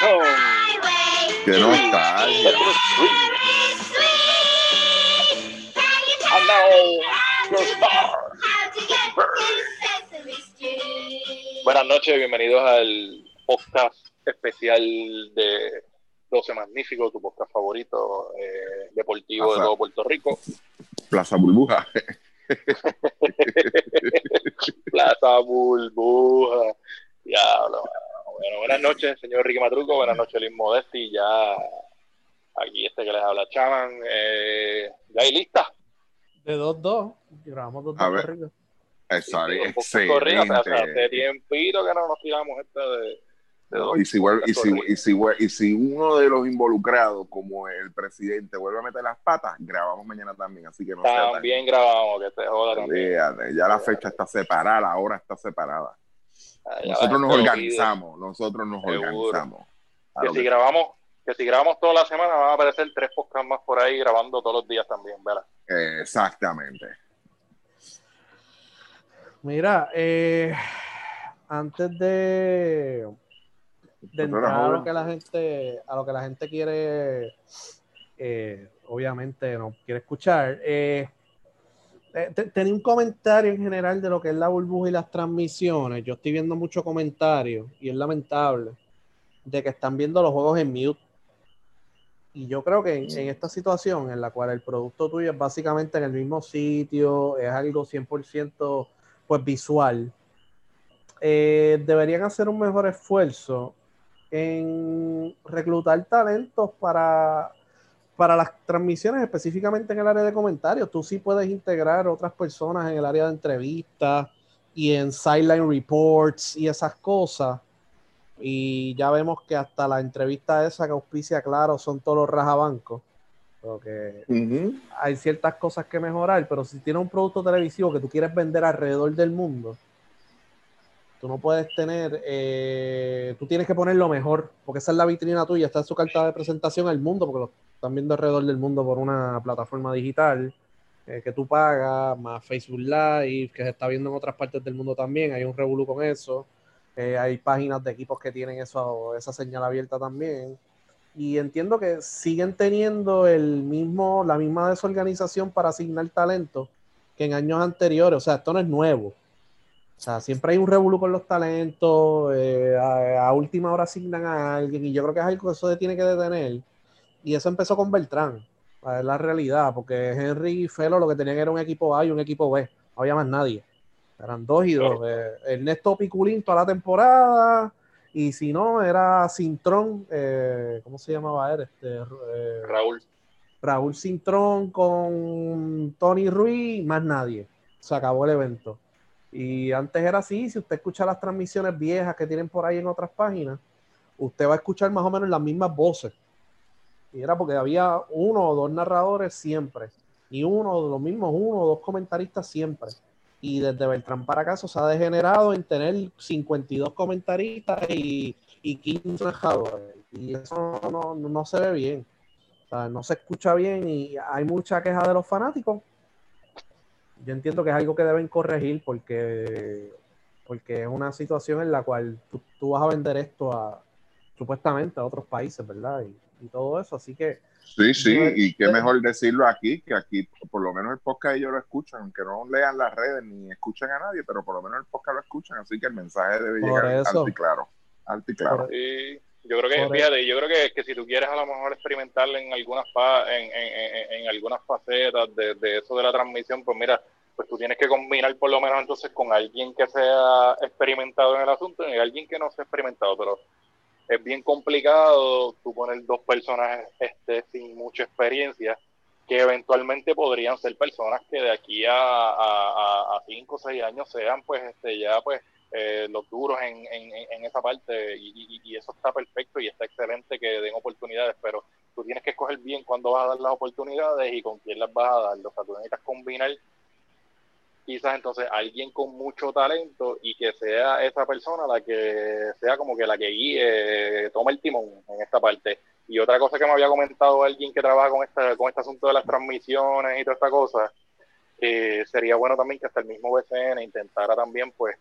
Qué nostalgia. Buenas noches, bienvenidos al podcast especial de 12 Magníficos, tu podcast favorito eh, deportivo de todo Puerto Rico. Plaza Burbuja. Plaza Burbuja. Diablo. Bueno, buenas noches, señor Ricky Matruco. Buenas noches, Liz Modesti. Ya aquí este que les habla, Chaman. Eh, ¿Ya hay lista? De 2-2. Grabamos 2-2 A ver. corridos. Exacto, Dos corridos. O sea, hace tiempito que no nos tiramos esta de, dos Y si, vuelve- y, si, y, si, vuel- y si uno de los involucrados, como el presidente, vuelve a meter las patas, grabamos mañana también. Así que no sea tan- También grabamos, que te joda también. Ya la fecha está separada, la hora está separada. Ah, Nosotros nos organizamos, nosotros nos Seguro. organizamos. Que si que- grabamos, que si grabamos toda la semana van a aparecer tres podcasts más por ahí grabando todos los días también, ¿verdad? Exactamente. Mira, eh, antes de, entrar a lo que la gente, a lo que la gente quiere, eh, obviamente no quiere escuchar, eh, tenía un comentario en general de lo que es la burbuja y las transmisiones. Yo estoy viendo muchos comentarios y es lamentable de que están viendo los juegos en mute. Y yo creo que en, en esta situación en la cual el producto tuyo es básicamente en el mismo sitio, es algo 100% pues visual, eh, deberían hacer un mejor esfuerzo en reclutar talentos para, para las transmisiones, específicamente en el área de comentarios. Tú sí puedes integrar otras personas en el área de entrevistas y en sideline reports y esas cosas. Y ya vemos que hasta la entrevista esa que auspicia claro son todos los rajabancos. Porque Ujú. hay ciertas cosas que mejorar, pero si tienes un producto televisivo que tú quieres vender alrededor del mundo, tú no puedes tener, eh, tú tienes que poner lo mejor, porque esa es la vitrina tuya, esta es su carta de presentación al mundo, porque lo están viendo alrededor del mundo por una plataforma digital eh, que tú pagas, más Facebook Live, que se está viendo en otras partes del mundo también, hay un revolú con eso, eh, hay páginas de equipos que tienen eso, esa señal abierta también y entiendo que siguen teniendo el mismo, la misma desorganización para asignar talento que en años anteriores. O sea, esto no es nuevo. O sea, siempre hay un revolú con los talentos, eh, a, a última hora asignan a alguien y yo creo que es algo que eso se tiene que detener. Y eso empezó con Beltrán, es la realidad, porque Henry y Felo lo que tenían era un equipo A y un equipo B, no había más nadie. Eran dos y dos. Eh, Ernesto Piculín toda la temporada, y si no, era Cintrón, eh, ¿cómo se llamaba él? Este, eh, Raúl. Raúl Cintrón con Tony Ruiz, más nadie. Se acabó el evento. Y antes era así, si usted escucha las transmisiones viejas que tienen por ahí en otras páginas, usted va a escuchar más o menos las mismas voces. Y era porque había uno o dos narradores siempre. Y uno, los mismos uno o dos comentaristas siempre. Y desde Beltrán para acá se ha degenerado en tener 52 comentaristas y, y 15 narradores. Y eso no, no- no se ve bien. O sea, no se escucha bien y hay mucha queja de los fanáticos. Yo entiendo que es algo que deben corregir porque, porque es una situación en la cual tú, tú vas a vender esto a supuestamente a otros países, ¿verdad? Y, y todo eso. Así que Sí, sí, Yo- y qué yo- mejor decirlo aquí, que aquí por lo menos el podcast ellos lo escuchan, aunque no lean las redes ni escuchen a nadie, pero por lo menos el podcast lo escuchan, así que el mensaje debe llegar alto y claro. Alto y claro. Sí, yo creo que, Por- fíjate, yo creo que, que si tú quieres a lo mejor experimentar en algunas fa- en, en, en, en algunas facetas de, de eso de la transmisión, pues mira, pues tú tienes que combinar por lo menos entonces con alguien que sea experimentado en el asunto y alguien que no sea experimentado, pero es bien complicado tú poner dos personajes este, sin mucha experiencia que eventualmente podrían ser personas que de aquí a, a, a- cinco o seis años sean pues este ya pues eh, los duros en, en, en esa parte y, y- y eso está perfecto y está excelente que den oportunidades, pero tú tienes que escoger bien cuándo vas a dar las oportunidades y con quién las vas a dar. O sea, tú necesitas combinar quizás entonces alguien con mucho talento y que sea esa persona la que sea como que la que guíe, tome el timón en esta parte. Y otra cosa que me había comentado alguien que trabaja con, esta, con este asunto de las transmisiones y toda esta cosa, eh, sería bueno también que hasta el mismo BCN intentara también pues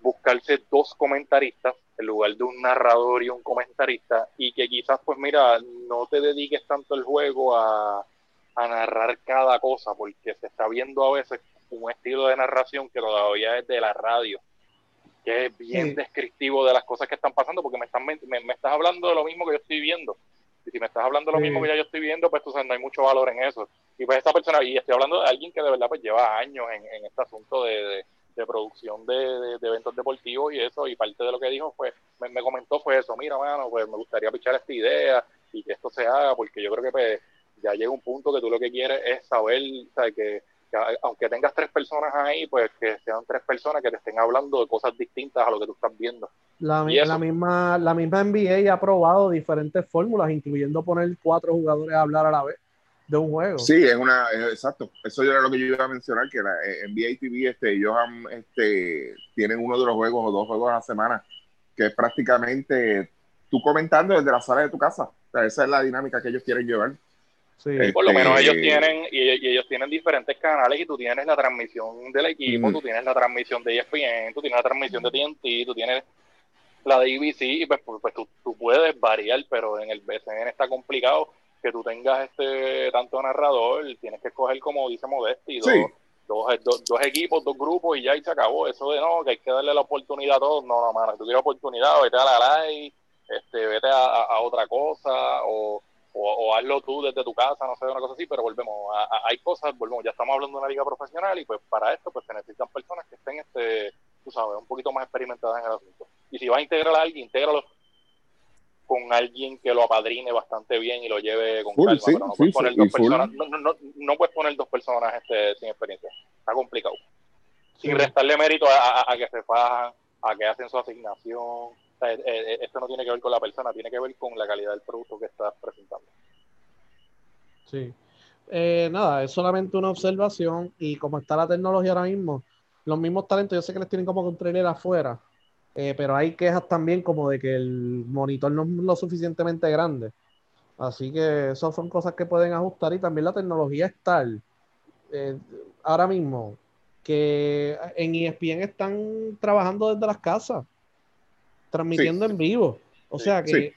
buscarse dos comentaristas en lugar de un narrador y un comentarista y que quizás pues mira no te dediques tanto el juego a, narrar cada cosa porque se está viendo a veces un estilo de narración que todavía es de la radio que es bien descriptivo de las cosas que están pasando porque me, están, me, estás hablando de lo mismo que yo estoy viendo. Y si me estás hablando de lo mismo que ya yo estoy viendo pues sabes no hay mucho valor en eso. Y pues esta persona y estoy hablando de alguien que de verdad pues lleva años en, este asunto de de producción de, eventos deportivos y eso, y parte de lo que dijo fue, me, comentó fue eso, mira, mano, pues me gustaría pichar esta idea y que esto se haga, porque yo creo que pues, ya llega un punto que tú lo que quieres es saber, Que, aunque tengas tres personas ahí, pues que sean tres personas que te estén hablando de cosas distintas a lo que tú estás viendo. La, la misma, la misma NBA ha probado diferentes fórmulas, incluyendo poner cuatro jugadores a hablar a la vez de un juego. Sí, es una, exacto. Eso era lo que yo iba a mencionar, que la eh, NBA TV, este, ellos este, tienen uno de los juegos o dos juegos a la semana, que es prácticamente tú comentando desde la sala de tu casa. O sea, esa es la dinámica que ellos quieren llevar. Sí. Por lo menos ellos este, tienen, y, ellos tienen diferentes canales y tú tienes la transmisión del equipo, tú tienes la transmisión de ESPN, tú tienes la transmisión de TNT, tú tienes la de ABC, y pues, pues, pues tú, tú, puedes variar, pero en el BCN está complicado que tú tengas este tanto narrador, tienes que escoger como dice Modesti, dos, dos, equipos, dos grupos y ya y se acabó. Eso de no, que hay que darle la oportunidad a todos, no, no, mano, si tú quieres oportunidad, vete a la live, este, vete a, otra cosa o, o, hazlo tú desde tu casa, no sé, una cosa así, pero volvemos, hay cosas, volvemos, ya estamos hablando de una liga profesional y pues para esto pues se necesitan personas que estén, este, tú sabes, un poquito más experimentadas en el asunto. Y si vas a integrar a alguien, intégralo con alguien que lo apadrine bastante bien y lo lleve con calma, pero no puedes poner dos personas, no, no, no, puedes poner dos personas este, sin experiencia, está complicado. Sin restarle mérito a, que se fajan, a que hacen su asignación. Eh, eh, esto no tiene que ver con la persona, tiene que ver con la calidad del producto que estás presentando. Sí. Eh, nada, es solamente una observación y como está la tecnología ahora mismo, los mismos talentos, yo sé que les tienen como un trailer afuera, eh, pero hay quejas también como de que el monitor no es lo suficientemente grande. Así que esas son cosas que pueden ajustar y también la tecnología es tal. Ahora mismo que en ESPN están trabajando desde las casas, transmitiendo en vivo. O sea que,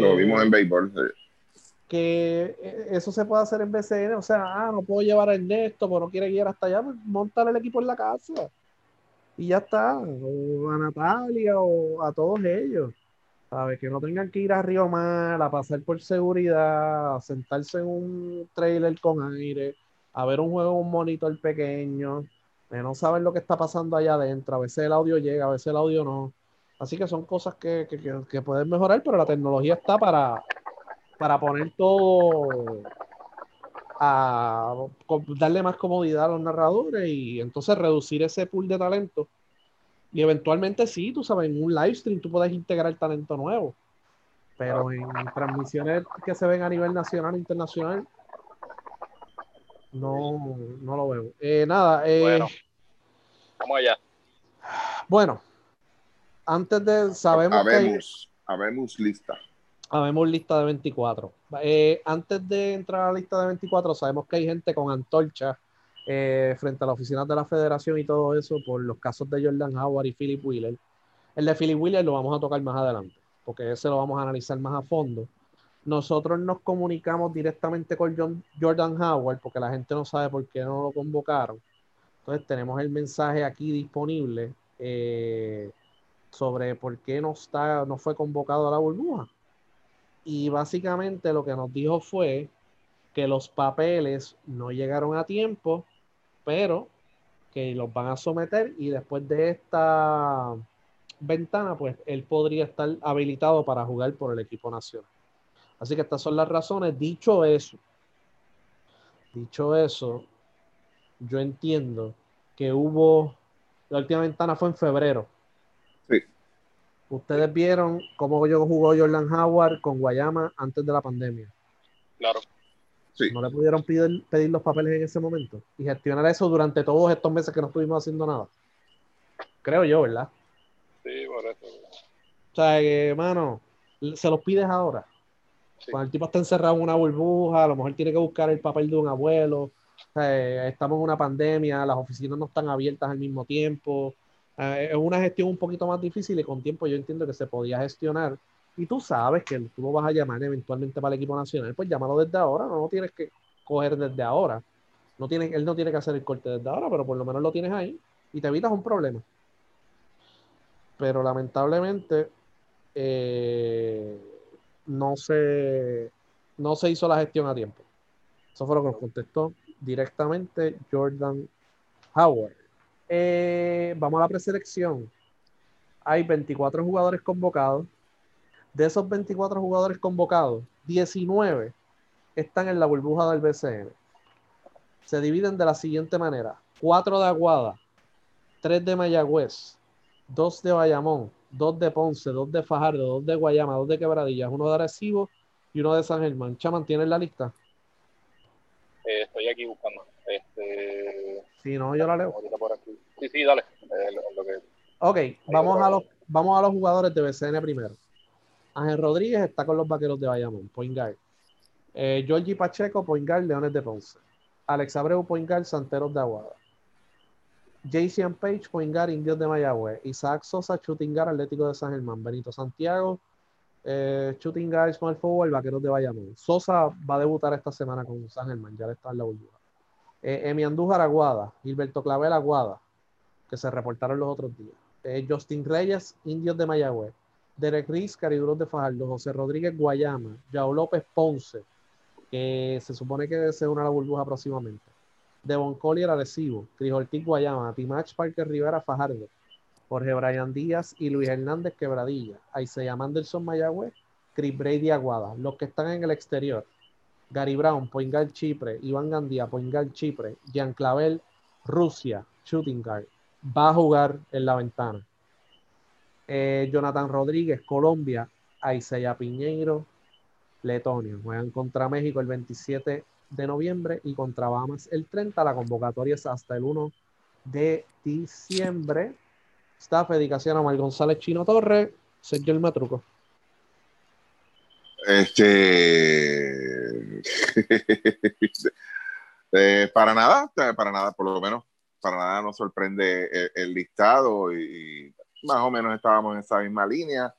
Lo vimos en béisbol. Que eh, eso se puede hacer en BCN. O sea, ah, no puedo llevar a Ernesto, pero no quiere ir hasta allá, pues montar el equipo en la casa y ya está, o a Natalia o a todos ellos, ¿sabes? Que no tengan que ir a Río Mar a pasar por seguridad, a sentarse en un trailer con aire, a ver un juego en un monitor pequeño, de no saber lo que está pasando allá adentro, a veces el audio llega, a veces el audio no. Así que son cosas que, que pueden mejorar, pero la tecnología está para, para poner todo a darle más comodidad a los narradores y entonces reducir ese pool de talento. Y eventualmente sí, tú sabes, en un live stream tú puedes integrar talento nuevo. Pero en transmisiones que se ven a nivel nacional e internacional, no, no lo veo. Eh, nada. Eh, bueno, vamos allá. Bueno, antes de. Sabemos habemos, que. Habemos lista habemos lista de 24. Eh, antes de entrar a la lista de 24, sabemos que hay gente con antorcha eh, frente a las oficinas de la federación y todo eso por los casos de Jordan Howard y Philip Wheeler. El de Philip Wheeler lo vamos a tocar más adelante, porque ese lo vamos a analizar más a fondo. Nosotros nos comunicamos directamente con Jordan Howard, porque la gente no sabe por qué no lo convocaron. Entonces tenemos el mensaje aquí disponible eh, sobre por qué no, está, no fue convocado a la burbuja y básicamente lo que nos dijo fue que los papeles no llegaron a tiempo, pero que los van a someter y después de esta ventana, pues él podría estar habilitado para jugar por el equipo nacional. Así que estas son las razones. Dicho eso, dicho eso, yo entiendo que hubo, la última ventana fue en febrero, Ustedes vieron cómo yo jugó Jordan Howard con Guayama antes de la pandemia. Claro. Sí. No le pudieron pedir, pedir los papeles en ese momento y gestionar eso durante todos estos meses que no estuvimos haciendo nada. Creo yo, ¿verdad? Sí, por eso. O sea, que, hermano, se los pides ahora. Cuando el tipo está encerrado en una burbuja, a lo mejor tiene que buscar el papel de un abuelo. estamos en una pandemia, las oficinas no están abiertas al mismo tiempo Eh, es una gestión un poquito más difícil y con tiempo yo entiendo que se podía gestionar. Y tú sabes que tú lo vas a llamar eventualmente para el equipo nacional, pues llámalo desde ahora, no lo tienes que coger desde ahora. No tiene, él no tiene que hacer el corte desde ahora, pero por lo menos lo tienes ahí y te evitas un problema. Pero lamentablemente eh, no, se, no se hizo la gestión a tiempo. Eso fue lo que nos contestó directamente Jordan Howard. Eh, vamos a la preselección. Hay 24 jugadores convocados. De esos 24 jugadores convocados, 19 están en la burbuja del BCN. Se dividen de la siguiente manera: 4 de Aguada, 3 de Mayagüez, 2 de Bayamón, 2 de Ponce, 2 de Fajardo, 2 de Guayama, 2 de Quebradillas, 1 de Arecibo y 1 de San Germán. Chaman, ¿tienes la lista? Eh, estoy aquí buscando. Este... Si no, yo la leo. Sí, sí, dale. Eh, ok, vamos a, los, vamos a los jugadores de BCN primero. Ángel Rodríguez está con los vaqueros de Bayamón, point guard. Eh, Georgie Pacheco, point guard, Leones de Ponce. Alex Abreu, point guard, Santeros de Aguada. Jason Page, point guard, Indios de Mayagüez. Isaac Sosa, shooting guard, Atlético de San Germán. Benito Santiago, eh, shooting guard, small forward, Vaqueros de Bayamón. Sosa va a debutar esta semana con San Germán, ya le está en la burbuja. Eh, Emi Andújar Aguada, Gilberto Clavel Aguada, que se reportaron los otros días. Eh, Justin Reyes, Indios de Mayagüez. Derek Riz, Cariduros de Fajardo. José Rodríguez Guayama. Yao López Ponce, que se supone que se une a la burbuja próximamente. Devon Collier Arecibo. Cris Ortiz Guayama. Timach Parker Rivera Fajardo. Jorge Brian Díaz y Luis Hernández Quebradilla. Aiseya Mandelson Mayagüez. Chris Brady Aguada. Los que están en el exterior. Gary Brown, Point Guard Chipre, Iván Gandía, Point Guard Chipre, Jean Clavel, Rusia, Shooting Guard, va a jugar en la ventana. Eh, Jonathan Rodríguez, Colombia, Aiseya Piñeiro, Letonia. Juegan contra México el 27 de noviembre y contra Bahamas el 30. La convocatoria es hasta el 1 de diciembre. Staff, dedicación a Mar González Chino Torres, Sergio El Matruco. Este. Eh, para nada, para nada, por lo menos, para nada nos sorprende el, listado y, más o menos estábamos en esa misma línea.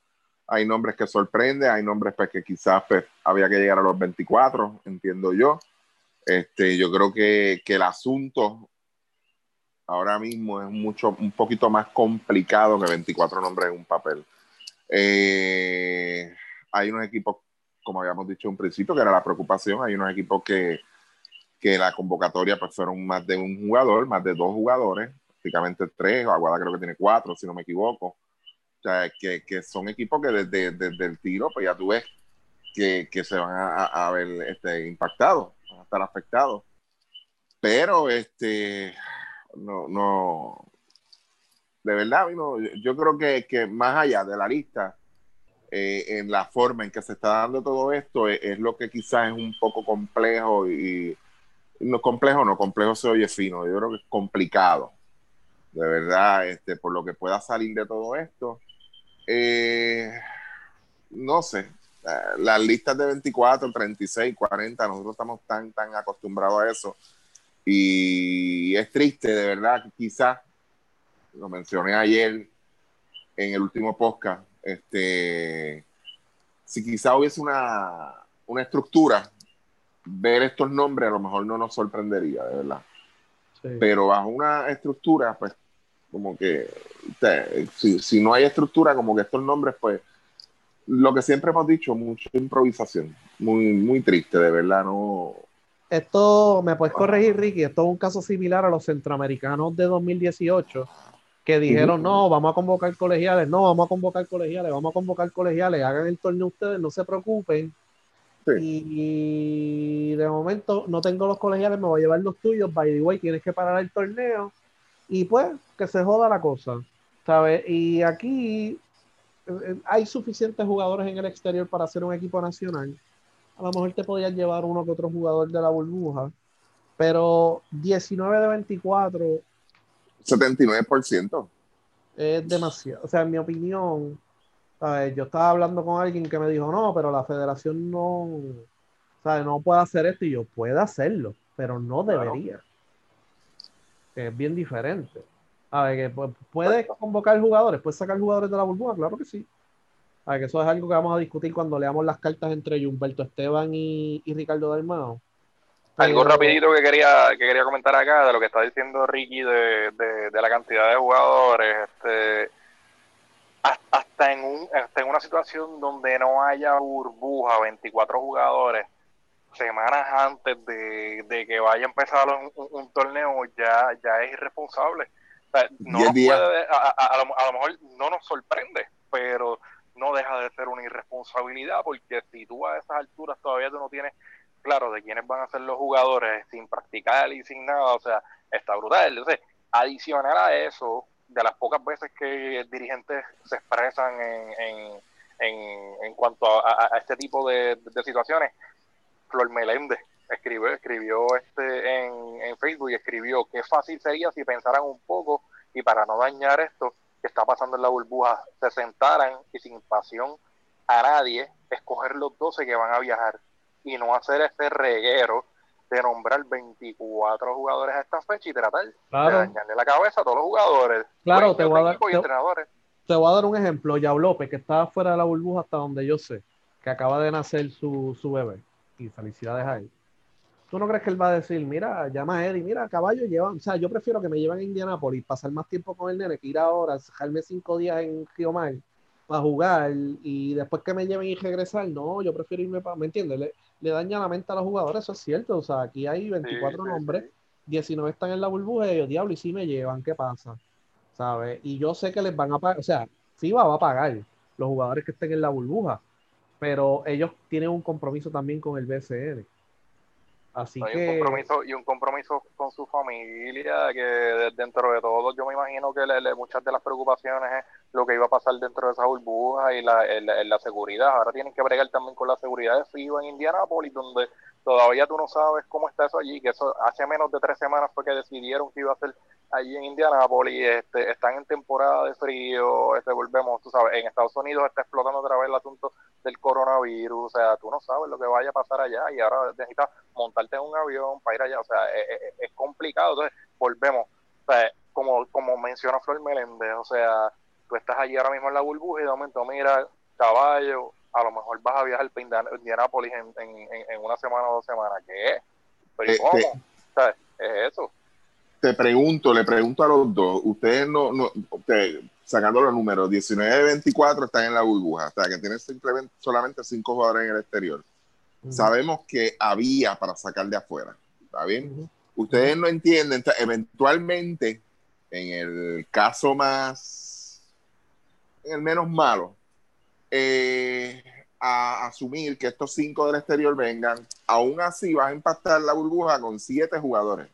Hay nombres que sorprenden, hay nombres pues, que quizás pues, había que llegar a los 24, entiendo yo. Este, yo creo que, que el asunto ahora mismo es mucho, un poquito más complicado que 24 nombres en un papel. Eh, hay unos equipos como habíamos dicho en principio, que era la preocupación. Hay unos equipos que, que la convocatoria pues fueron más de un jugador, más de dos jugadores, prácticamente tres, Aguada creo que tiene cuatro, si no me equivoco. O sea, que, que son equipos que desde, desde, el tiro, pues ya tú ves que, que se van a, a, ver este, impactados, van a estar afectados. Pero, este, no, no, de verdad, no, yo creo que, que más allá de la lista, eh, en la forma en que se está dando todo esto es, lo que quizás es un poco complejo y, no complejo, no complejo se oye fino, yo creo que es complicado, de verdad, este, por lo que pueda salir de todo esto. Eh, no sé, las listas de 24, 36, 40, nosotros estamos tan, tan acostumbrados a eso y es triste, de verdad, quizás, lo mencioné ayer en el último podcast, este, si quizá hubiese una, una estructura, ver estos nombres a lo mejor no nos sorprendería, de verdad. Pero bajo una estructura, pues, como que, si, si, no hay estructura, como que estos nombres, pues, lo que siempre hemos dicho, mucha improvisación, muy, muy triste, de verdad, no. Esto, me puedes corregir, Ricky, esto es un caso similar a los centroamericanos de 2018, que dijeron, no, vamos a convocar colegiales, no, vamos a convocar colegiales, vamos a convocar colegiales, hagan el torneo ustedes, no se preocupen. Y, de momento no tengo los colegiales, me voy a llevar los tuyos, by the way, tienes que parar el torneo. Y pues, que se joda la cosa, ¿sabes? Y aquí eh, eh, hay suficientes jugadores en el exterior para hacer un equipo nacional. A lo mejor te podías llevar uno que otro jugador de la burbuja, pero 19 de 24 79%. Es demasiado. O sea, en mi opinión, yo estaba hablando con alguien que me dijo, no, pero la federación no, ¿sabes? no puede hacer esto. Y yo, puede hacerlo, pero no debería. Es bien diferente. A ver, que puedes convocar jugadores, puedes sacar jugadores de la burbuja, claro que sí. A ver, que eso es algo que vamos a discutir cuando leamos las cartas entre Humberto Esteban y, Ricardo Dalmao. Algo rapidito que quería, que quería comentar acá de lo que está diciendo Ricky de, de, la cantidad de jugadores. Este, hasta en, un, hasta en una situación donde no haya burbuja, 24 jugadores, semanas antes de, que vaya a empezar un, torneo, ya, ya es irresponsable. no puede, a, lo, mejor no nos sorprende, pero no deja de ser una irresponsabilidad porque si tú a esas alturas todavía tú no tienes claro de quiénes van a ser los jugadores sin practicar y sin nada, o sea, está brutal. Entonces, adicional a eso, de las pocas veces que dirigentes se expresan en, en, en, cuanto a, este tipo de, situaciones, Flor Meléndez escribió, escribió este en, en Facebook y escribió qué fácil sería si pensaran un poco y para no dañar esto que está pasando en la burbuja, se sentaran y sin pasión a nadie, escoger los 12 que van a viajar y no hacer este reguero de nombrar 24 jugadores a esta fecha y tratar de dañarle la cabeza a todos los jugadores. Claro, te voy, a dar, te, voy a dar un ejemplo. Yao López, que estaba fuera de la burbuja hasta donde yo sé, que acaba de nacer su, su bebé. Y felicidades a él. ¿Tú no crees que él va a decir, mira, llama a Eddie, mira, caballo, llevan, o sea, yo prefiero que me lleven a Indianapolis, pasar más tiempo con el nene, que ir ahora, dejarme cinco días en Giomar para jugar y después que me lleven y regresar, no, yo prefiero irme para, ¿me entiendes? Le, daña la mente a los jugadores, eso es cierto, o sea, aquí hay 24 nombres, 19 están en la burbuja y ellos, diablo, y si me llevan, ¿qué pasa? ¿Sabes? Y yo sé que les van a pagar, o sea, FIBA va a pagar los jugadores que estén en la burbuja, pero ellos tienen un compromiso también con el BCN. Así que... un compromiso, y un compromiso con su familia, que dentro de todo yo me imagino que muchas de las preocupaciones es lo que iba a pasar dentro de esa burbuja y la, la seguridad. Ahora tienen que bregar también con la seguridad de FIBA en Indianápolis, donde todavía tú no sabes cómo está eso allí, que eso hace menos de tres semanas fue que decidieron que iba a ser allí en Indianápolis, este, están en temporada de frío, este, volvemos, tú sabes, en Estados Unidos está explotando otra vez el asunto del coronavirus, o sea, tú no sabes lo que vaya a pasar allá y ahora necesitas montarte en un avión para ir allá, o sea, e, e, e, es, complicado, entonces volvemos, o sea, como, como menciona Flor Meléndez, o sea, tú estás allí ahora mismo en la burbuja y de momento mira, caballo, a lo mejor vas a viajar para Indianápolis en, en, en, una semana o dos semanas, ¿qué es? ¿Pero este, cómo? ¿Sabes? Es eso te pregunto, le pregunto a los dos, ustedes no, no sacando los números, 19 24 están en la burbuja, o sea que tienen simplemente solamente cinco jugadores en el exterior. Sabemos que había para sacar de afuera, ¿está bien? Ustedes no entienden, eventualmente, en el caso más, en el menos malo, eh, a asumir que estos cinco del exterior vengan, aún así vas a impactar la burbuja con siete jugadores.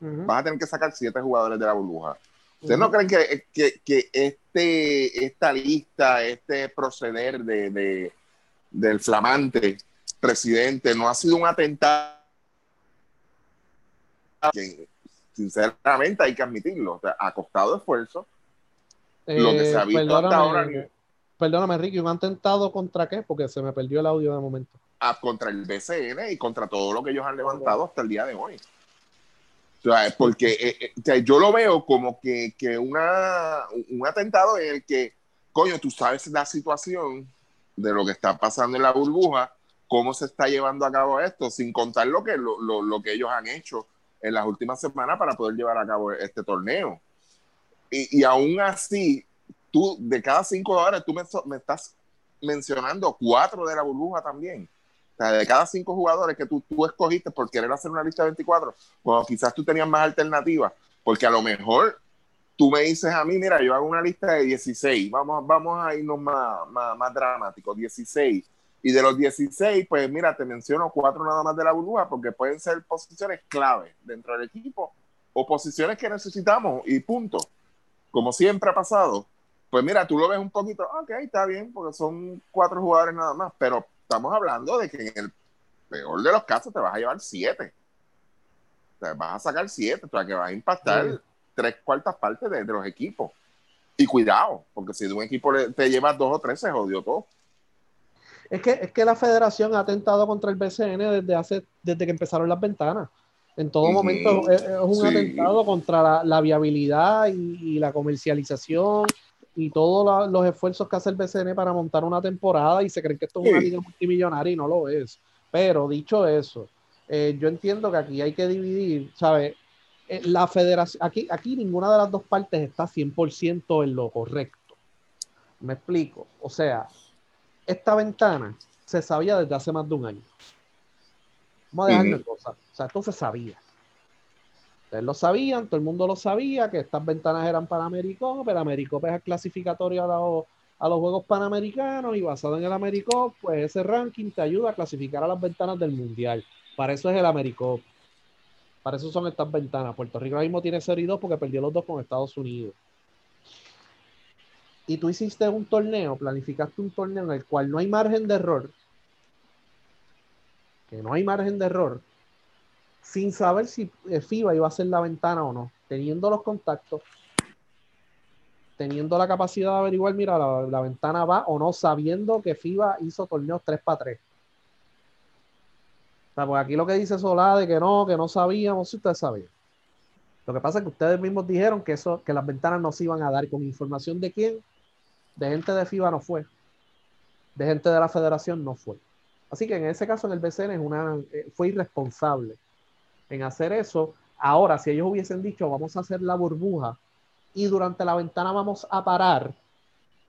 Vas a tener que sacar siete jugadores de la burbuja. ¿Ustedes no creen que, que, este, esta lista, este proceder de, del flamante presidente no ha sido un atentado? Que, sinceramente hay que admitirlo, o sea, ha costado esfuerzo. lo que se ha visto hasta ahora. Perdóname, Ricky, ¿un atentado contra qué? Porque se me perdió el audio de momento. Ah, contra el BCN y contra todo lo que ellos han levantado hasta el día de hoy. Porque eh, eh, yo lo veo como que, que una, un atentado en el que, coño, tú sabes la situación de lo que está pasando en la burbuja, cómo se está llevando a cabo esto, sin contar lo que, lo, lo, que ellos han hecho en las últimas semanas para poder llevar a cabo este torneo. Y, y aún así, tú, de cada cinco dólares, tú me estás mencionando cuatro de la burbuja también de cada cinco jugadores que tú, tú escogiste por querer hacer una lista de 24, bueno, quizás tú tenías más alternativas, porque a lo mejor tú me dices a mí, mira, yo hago una lista de 16, vamos, vamos a irnos más, más, más dramáticos, 16. Y de los 16, pues mira, te menciono cuatro nada más de la burbuja, porque pueden ser posiciones clave dentro del equipo o posiciones que necesitamos y punto. Como siempre ha pasado. Pues mira, tú lo ves un poquito, ok, está bien, porque son cuatro jugadores nada más, pero estamos hablando de que en el peor de los casos te vas a llevar siete. Te vas a sacar siete, o sea que vas a impactar tres cuartas partes de, los equipos. Y cuidado, porque si de un equipo te llevas dos o tres, se jodió todo. Es que, es que la federación ha atentado contra el BCN desde hace, desde que empezaron las ventanas. En todo momento es, un atentado contra la, viabilidad y, la comercialización y todos los esfuerzos que hace el BCN para montar una temporada y se creen que esto es una liga multimillonaria y no lo es. Pero dicho eso, eh, yo entiendo que aquí hay que dividir, ¿sabes? Eh, la federación, aquí, aquí ninguna de las dos partes está 100% en lo correcto. Me explico. O sea, esta ventana se sabía desde hace más de un año. Vamos a dejar cosas. O sea, esto se sabía. Ustedes lo sabían, todo el mundo lo sabía, que estas ventanas eran para Americop, pero Americop es el clasificatorio a los, a los Juegos Panamericanos y basado en el Americop, pues ese ranking te ayuda a clasificar a las ventanas del Mundial. Para eso es el Americop. Para eso son estas ventanas. Puerto Rico ahora mismo tiene 0 y 2 porque perdió los dos con Estados Unidos. Y tú hiciste un torneo, planificaste un torneo en el cual no hay margen de error que no hay margen de error, sin saber si eh, FIBA iba a ser la ventana o no, teniendo los contactos, teniendo la capacidad de averiguar, mira, la, ventana va o no, sabiendo que FIBA hizo torneos 3 para 3. O sea, pues aquí lo que dice Solá de que no, que no sabíamos, si ustedes sabían. Lo que pasa es que ustedes mismos dijeron que eso, que las ventanas no se iban a dar con información de quién, de gente de FIBA no fue, de gente de la federación no fue. Así que en ese caso en el BCN es una, eh, fue irresponsable en hacer eso. Ahora, si ellos hubiesen dicho vamos a hacer la burbuja y durante la ventana vamos a parar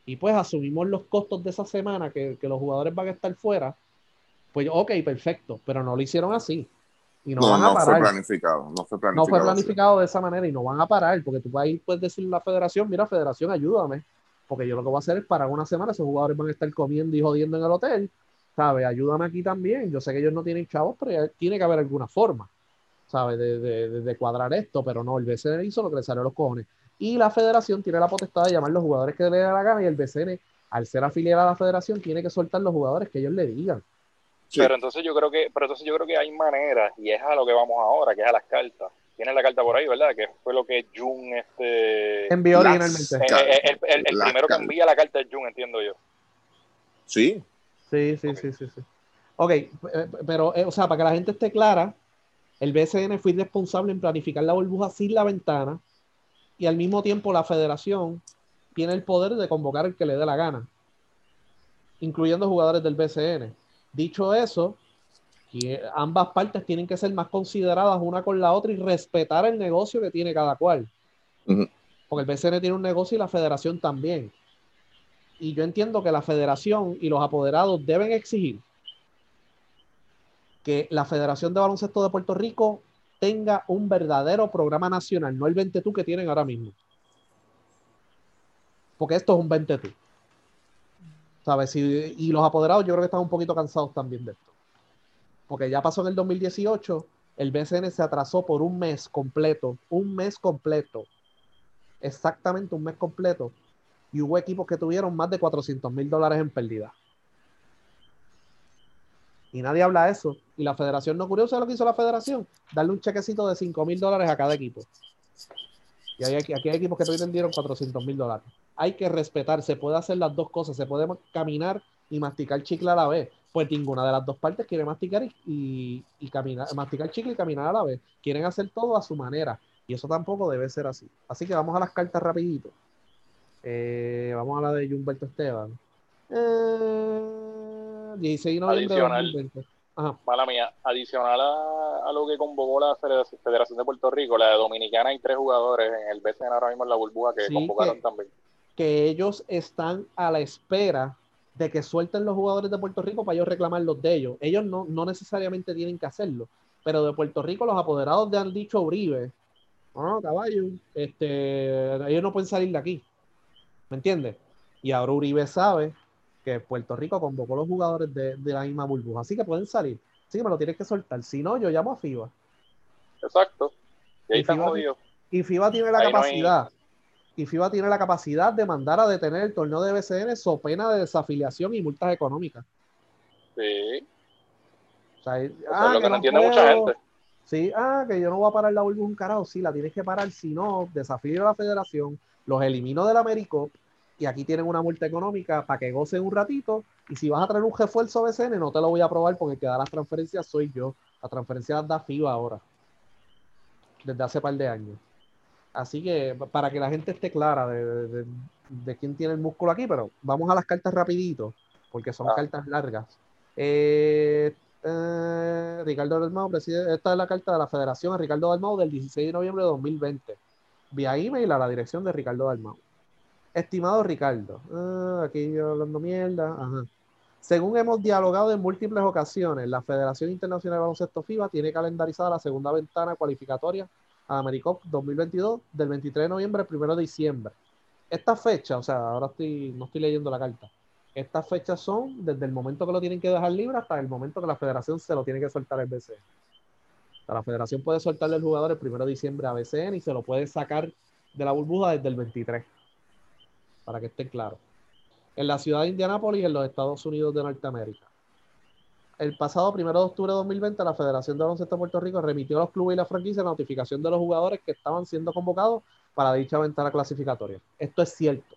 y pues asumimos los costos de esa semana que, que los jugadores van a estar fuera, pues ok, perfecto, pero no lo hicieron así. Y no, van a parar. Fue planificado, no fue planificado. No fue planificado de esa manera y no van a parar, porque tú puedes, puedes decirle a la federación, mira, federación, ayúdame, porque yo lo que voy a hacer es parar una semana, esos jugadores van a estar comiendo y jodiendo en el hotel, ¿sabes? Ayúdame aquí también. Yo sé que ellos no tienen chavos, pero tiene que haber alguna forma, ¿sabes? De, de, cuadrar esto, pero no, el BCN hizo lo que le salió a los cojones. Y la federación tiene la potestad de llamar los jugadores que le dé la gana y el BCN, al ser afiliado a la federación, tiene que soltar los jugadores que ellos le digan. Pero entonces yo creo que, pero entonces yo creo que hay maneras, y es a lo que vamos ahora, que es a las cartas. Tiene la carta por ahí, ¿verdad? Que fue lo que Jun este envió originalmente. Eh, eh, el, el primero que envía la carta es Jun, entiendo yo. Sí, Sí, sí, sí, sí, sí. Ok, eh, pero, eh, o sea, para que la gente esté clara, el BCN fue irresponsable en planificar la burbuja sin la ventana y al mismo tiempo la federación tiene el poder de convocar el que le dé la gana, incluyendo jugadores del BCN. Dicho eso, ambas partes tienen que ser más consideradas una con la otra y respetar el negocio que tiene cada cual. Porque el BCN tiene un negocio y la federación también y yo entiendo que la federación y los apoderados deben exigir que la Federación de Baloncesto de Puerto Rico tenga un verdadero programa nacional, no el 20 tú que tienen ahora mismo. Porque esto es un 20 tú. ¿Sabes? Y, y los apoderados yo creo que están un poquito cansados también de esto. Porque ya pasó en el 2018, el BCN se atrasó por un mes completo, un mes completo, exactamente un mes completo, y hubo equipos que tuvieron más de 400 mil dólares en pérdida. Y nadie habla de eso. Y la federación no curiosa lo que hizo la federación, darle un chequecito de 5 mil dólares a cada equipo. Y aquí, aquí hay equipos que todavía dieron 400 mil dólares. Hay que respetar, se puede hacer las dos cosas, se puede caminar y masticar chicle a la vez. Pues ninguna de las dos partes quiere masticar y, y, caminar, masticar chicle y caminar a la vez. Quieren hacer todo a su manera. Y eso tampoco debe ser así. Así que vamos a las cartas rapidito. Eh, vamos a la de Humberto Esteban. Eh, 16 de noviembre adicional, Mala mía, adicional a, lo que convocó la Federación de Puerto Rico, la de Dominicana hay tres jugadores en el BCN ahora mismo en la burbuja que convocaron también. Que ellos están a la espera de que suelten los jugadores de Puerto Rico para ellos reclamar los de ellos. Ellos no, no necesariamente tienen que hacerlo, pero de Puerto Rico los apoderados de han dicho Uribe, no, caballo, este, ellos no pueden salir de aquí. ¿Me entiendes? Y ahora Uribe sabe que Puerto Rico convocó los jugadores de, la misma burbuja, así que pueden salir. Sí, me lo tienes que soltar. Si no, yo llamo a FIBA. Exacto. Y, ahí y, FIBA, tiene la capacidad. Y FIBA tiene la capacidad de mandar a detener el torneo de BCN so pena de desafiliación y multas económicas. Sí. O sea, ah, lo que, no entiende mucha gente. Sí, ah, que yo no voy a parar la burbuja un carajo. Sí, la tienes que parar. Si no, desafío a la federación, los elimino del Americop y aquí tienen una multa económica para que gocen un ratito. Y si vas a traer un refuerzo BCN, no te lo voy a aprobar porque el que da las transferencias soy yo. La transferencia las da FIBA ahora. desde hace par de años. Así que para que la gente esté clara de, quién tiene el músculo aquí, pero vamos a las cartas rapidito, porque son ah. cartas largas. Eh, eh, Ricardo Dalmau, presidente, esta es la carta de la Federación a Ricardo Dalmau del 16 de noviembre de 2020, vía email a la dirección de Ricardo Dalmau. Estimado Ricardo, ah, aquí yo hablando mierda, Según hemos dialogado en múltiples ocasiones, la Federación Internacional de Baloncesto FIBA tiene calendarizada la segunda ventana cualificatoria a AmeriCup 2022 del 23 de noviembre al 1 de diciembre. Esta fecha, o sea, ahora estoy, no estoy leyendo la carta, estas fechas son desde el momento que lo tienen que dejar libre hasta el momento que la federación se lo tiene que soltar al BCN. la federación puede soltarle al jugador el 1 de diciembre a BCN y se lo puede sacar de la burbuja desde el 23 para que esté claro. En la ciudad de Indianápolis, en los Estados Unidos de Norteamérica. El pasado 1 de octubre de 2020, la Federación de Baloncesto de Puerto Rico remitió a los clubes y la franquicia la notificación de los jugadores que estaban siendo convocados para dicha ventana clasificatoria. Esto es cierto.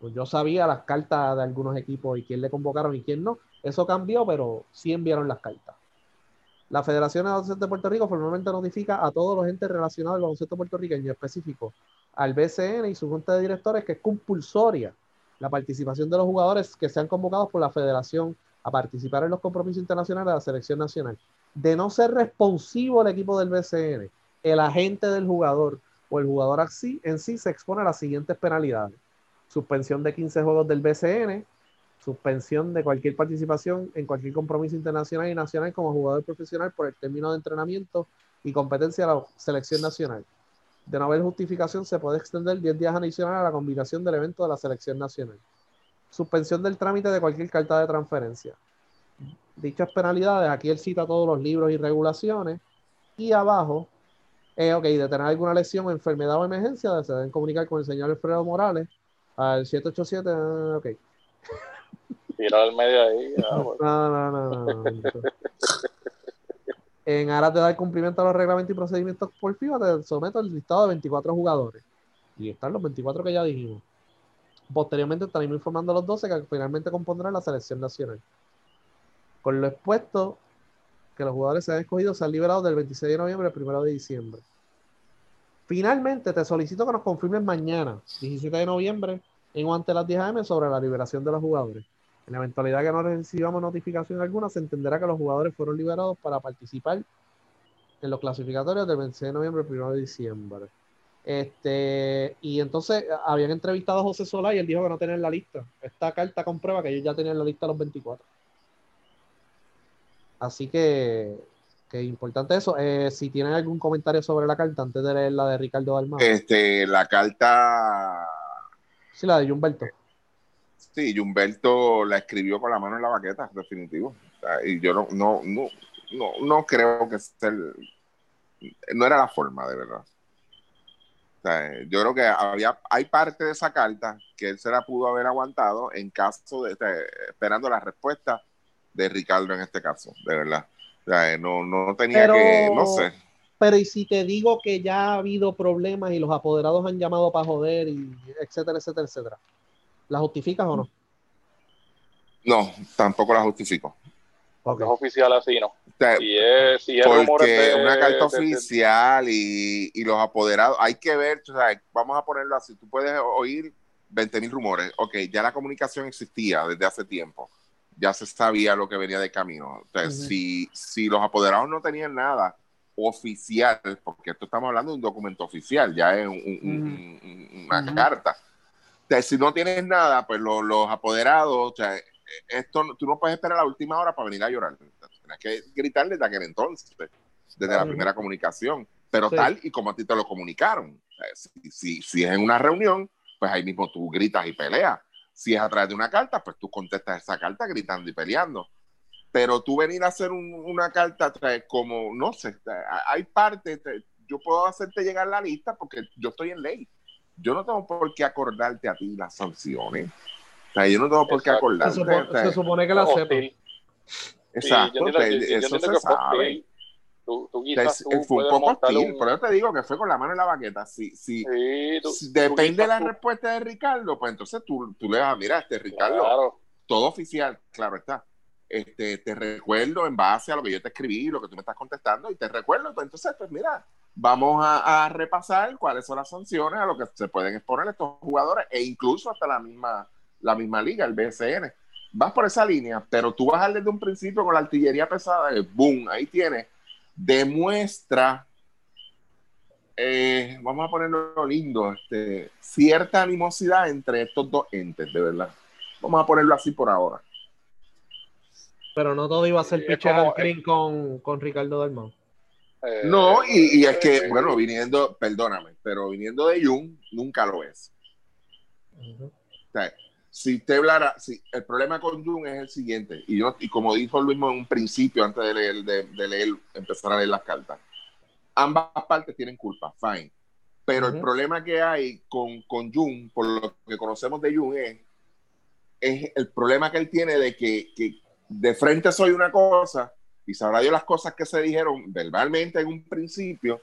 Pues yo sabía las cartas de algunos equipos y quién le convocaron y quién no. Eso cambió, pero sí enviaron las cartas. La Federación de Baloncesto de Puerto Rico formalmente notifica a todos los entes relacionados al baloncesto puertorriqueño específico al BCN y su junta de directores que es compulsoria la participación de los jugadores que sean convocados por la federación a participar en los compromisos internacionales de la selección nacional. De no ser responsivo el equipo del BCN, el agente del jugador o el jugador en sí se expone a las siguientes penalidades. Suspensión de 15 juegos del BCN, suspensión de cualquier participación en cualquier compromiso internacional y nacional como jugador profesional por el término de entrenamiento y competencia de la selección nacional de no haber justificación, se puede extender 10 días adicionales a la combinación del evento de la selección nacional. Suspensión del trámite de cualquier carta de transferencia. Dichas penalidades, aquí él cita todos los libros y regulaciones. Y abajo, eh, ok, de tener alguna lesión, enfermedad o emergencia, se deben comunicar con el señor Alfredo Morales al 787. Ah, ok. Tira al medio ahí. no, no, no. no en aras de dar cumplimiento a los reglamentos y procedimientos por FIBA, te someto al listado de 24 jugadores. Y están los 24 que ya dijimos. Posteriormente estaremos informando a los 12 que finalmente compondrán la selección nacional. Con lo expuesto, que los jugadores se han escogido se han liberado del 26 de noviembre al 1 de diciembre. Finalmente, te solicito que nos confirmes mañana, 17 de noviembre, en o ante las 10 am, sobre la liberación de los jugadores. En la eventualidad que no recibamos notificación alguna, se entenderá que los jugadores fueron liberados para participar en los clasificatorios del 26 de noviembre y 1 de diciembre. Este, y entonces habían entrevistado a José Solá y él dijo que no tenía la lista. Esta carta comprueba que ellos ya tenían la lista los 24. Así que, que importante eso. Eh, si tienen algún comentario sobre la carta antes de leer la de Ricardo Dalmau. Este, la carta. Sí, la de Humberto. Sí, Humberto la escribió con la mano en la baqueta, definitivo. y yo no, no, no, no, no creo que sea no era la forma, de verdad. yo creo que había, hay parte de esa carta que él se la pudo haber aguantado en caso de, esperando la respuesta de Ricardo en este caso, de verdad. no, no tenía que, no sé. Pero y si te digo que ya ha habido problemas y los apoderados han llamado para joder y etcétera, etcétera, etcétera. ¿La justificas o no? No, tampoco la justifico. Porque es oficial así, ¿no? si es, si es porque una carta oficial y, y, los apoderados, hay que ver, o sea, vamos a ponerlo así, tú puedes oír 20 mil rumores, ok, ya la comunicación existía desde hace tiempo, ya se sabía lo que venía de camino. Entonces, si, si los apoderados no tenían nada oficial, porque esto estamos hablando de un documento oficial, ya es una carta si no tienes nada, pues los apoderados, o sea, esto, tú no puedes esperar a la última hora para venir a llorar. Tienes que gritar desde aquel entonces, desde la primera comunicación, pero tal y como a ti te lo comunicaron. si, si, es en una reunión, pues ahí mismo tú gritas y peleas. Si es a través de una carta, pues tú contestas esa carta gritando y peleando. Pero tú venir a hacer una carta como, no sé, hay partes, yo puedo hacerte llegar la lista porque yo estoy en ley yo no tengo por qué acordarte a ti las sanciones. O sea, yo no tengo por qué acordarte. Se supone, que la sepa. Exacto, eso se sabe. Tú, tú fue un poco hostil, por eso te digo que fue con la mano en la baqueta. Si, si, depende de la respuesta de Ricardo, pues entonces tú, tú le vas a mirar, este Ricardo, todo oficial, claro está. Este, te recuerdo en base a lo que yo te escribí, lo que tú me estás contestando, y te recuerdo, pues entonces, pues mira, vamos a, repasar cuáles son las sanciones a lo que se pueden exponer estos jugadores e incluso hasta la misma, la misma liga, el BSN. Vas por esa línea, pero tú vas desde un principio con la artillería pesada, boom, ahí tienes, demuestra, eh, vamos a ponerlo lindo, este, cierta animosidad entre estos dos entes, de verdad. Vamos a ponerlo así por ahora. Pero no todo iba a ser pitcher al con, con Ricardo Dalmau. Eh, no, y, es que, bueno, viniendo, perdóname, pero viniendo de Jung, nunca lo es. o sea, si te hablara, si, el problema con Jung es el siguiente, y, yo, y como dijo Luis en un principio, antes de leer, de, leer, empezar a leer las cartas, ambas partes tienen culpa, fine. Pero el problema que hay con, con Jung, por lo que conocemos de Jung, es, es el problema que él tiene de que, que de frente soy una cosa y sabrá yo las cosas que se dijeron verbalmente en un principio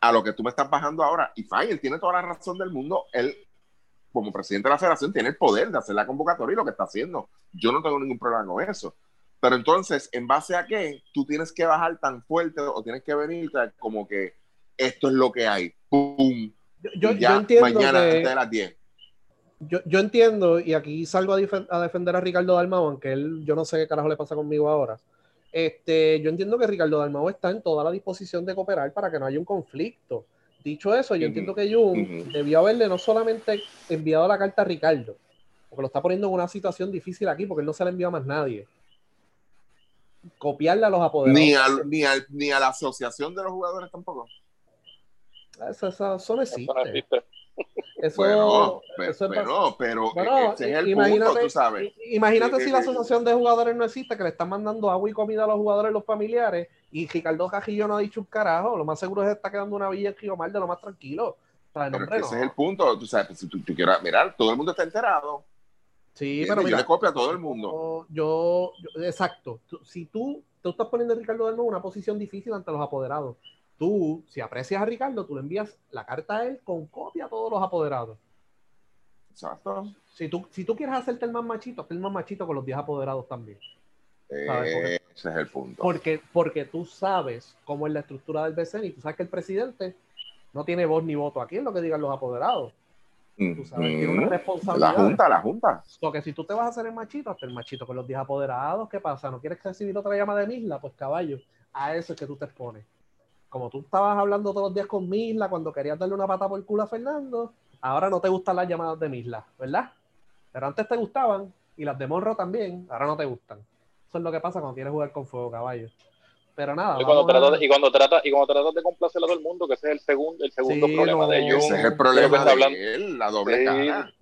a lo que tú me estás bajando ahora. Y fine, él tiene toda la razón del mundo. Él, como presidente de la federación, tiene el poder de hacer la convocatoria y lo que está haciendo. Yo no tengo ningún problema con eso. Pero entonces, ¿en base a qué tú tienes que bajar tan fuerte o tienes que venir como que esto es lo que hay? ¡Pum! Yo, entiendo mañana de las 10. Yo, yo, entiendo, y aquí salgo a, a, defender a Ricardo Dalmau, aunque él, yo no sé qué carajo le pasa conmigo ahora. Este, yo entiendo que Ricardo Dalmau está en toda la disposición de cooperar para que no haya un conflicto. Dicho eso, yo entiendo que Jun debió haberle no solamente enviado la carta a Ricardo, porque lo está poniendo en una situación difícil aquí, porque él no se la envió a más nadie. Copiarle a los apoderados. Ni, ni, ni a la asociación de los jugadores tampoco. Eso, eso, eso no existe. Eso, bueno, pero, ese es el imagínate, punto, tú sabes. Imagínate si la asociación de jugadores no existe, que le están mandando agua y comida a los jugadores, los familiares, y Ricardo Cajillo no ha dicho un carajo. Lo más seguro es que está quedando una villa en mal de lo más tranquilo. pero ese es el punto, tú sabes, si tú, quieras mirar, todo el mundo está enterado. Sí, pero mira, yo le copio a todo el mundo. Yo, exacto. Si tú, tú estás poniendo a Ricardo Dalmo en una posición difícil ante los apoderados, tú, si aprecias a Ricardo, tú le envías la carta a él con copia a todos los apoderados. Exacto. Si tú, si tú quieres hacerte el más machito, hazte el más machito con los 10 apoderados también. ese es el punto. Porque, porque tú sabes cómo es la estructura del BCN y tú sabes que el presidente no tiene voz ni voto aquí en lo que digan los apoderados. Tú sabes, tiene una responsabilidad. La Junta, la Junta. Porque si tú te vas a hacer el machito, hasta el machito con los 10 apoderados, ¿qué pasa? ¿No quieres recibir otra llama de Misla? Pues caballo, a eso es que tú te expones como tú estabas hablando todos los días con Misla cuando querías darle una pata por el culo a Fernando, ahora no te gustan las llamadas de Misla, ¿verdad? Pero antes te gustaban y las de Monro también, ahora no te gustan. Eso es lo que pasa cuando quieres jugar con fuego, caballo. Pero nada. Y cuando, tratas, y cuando tratas y cuando tratas de complacer a todo el mundo, que ese es el segundo, el segundo problema de ellos. Ese es el problema de él, la doble cara.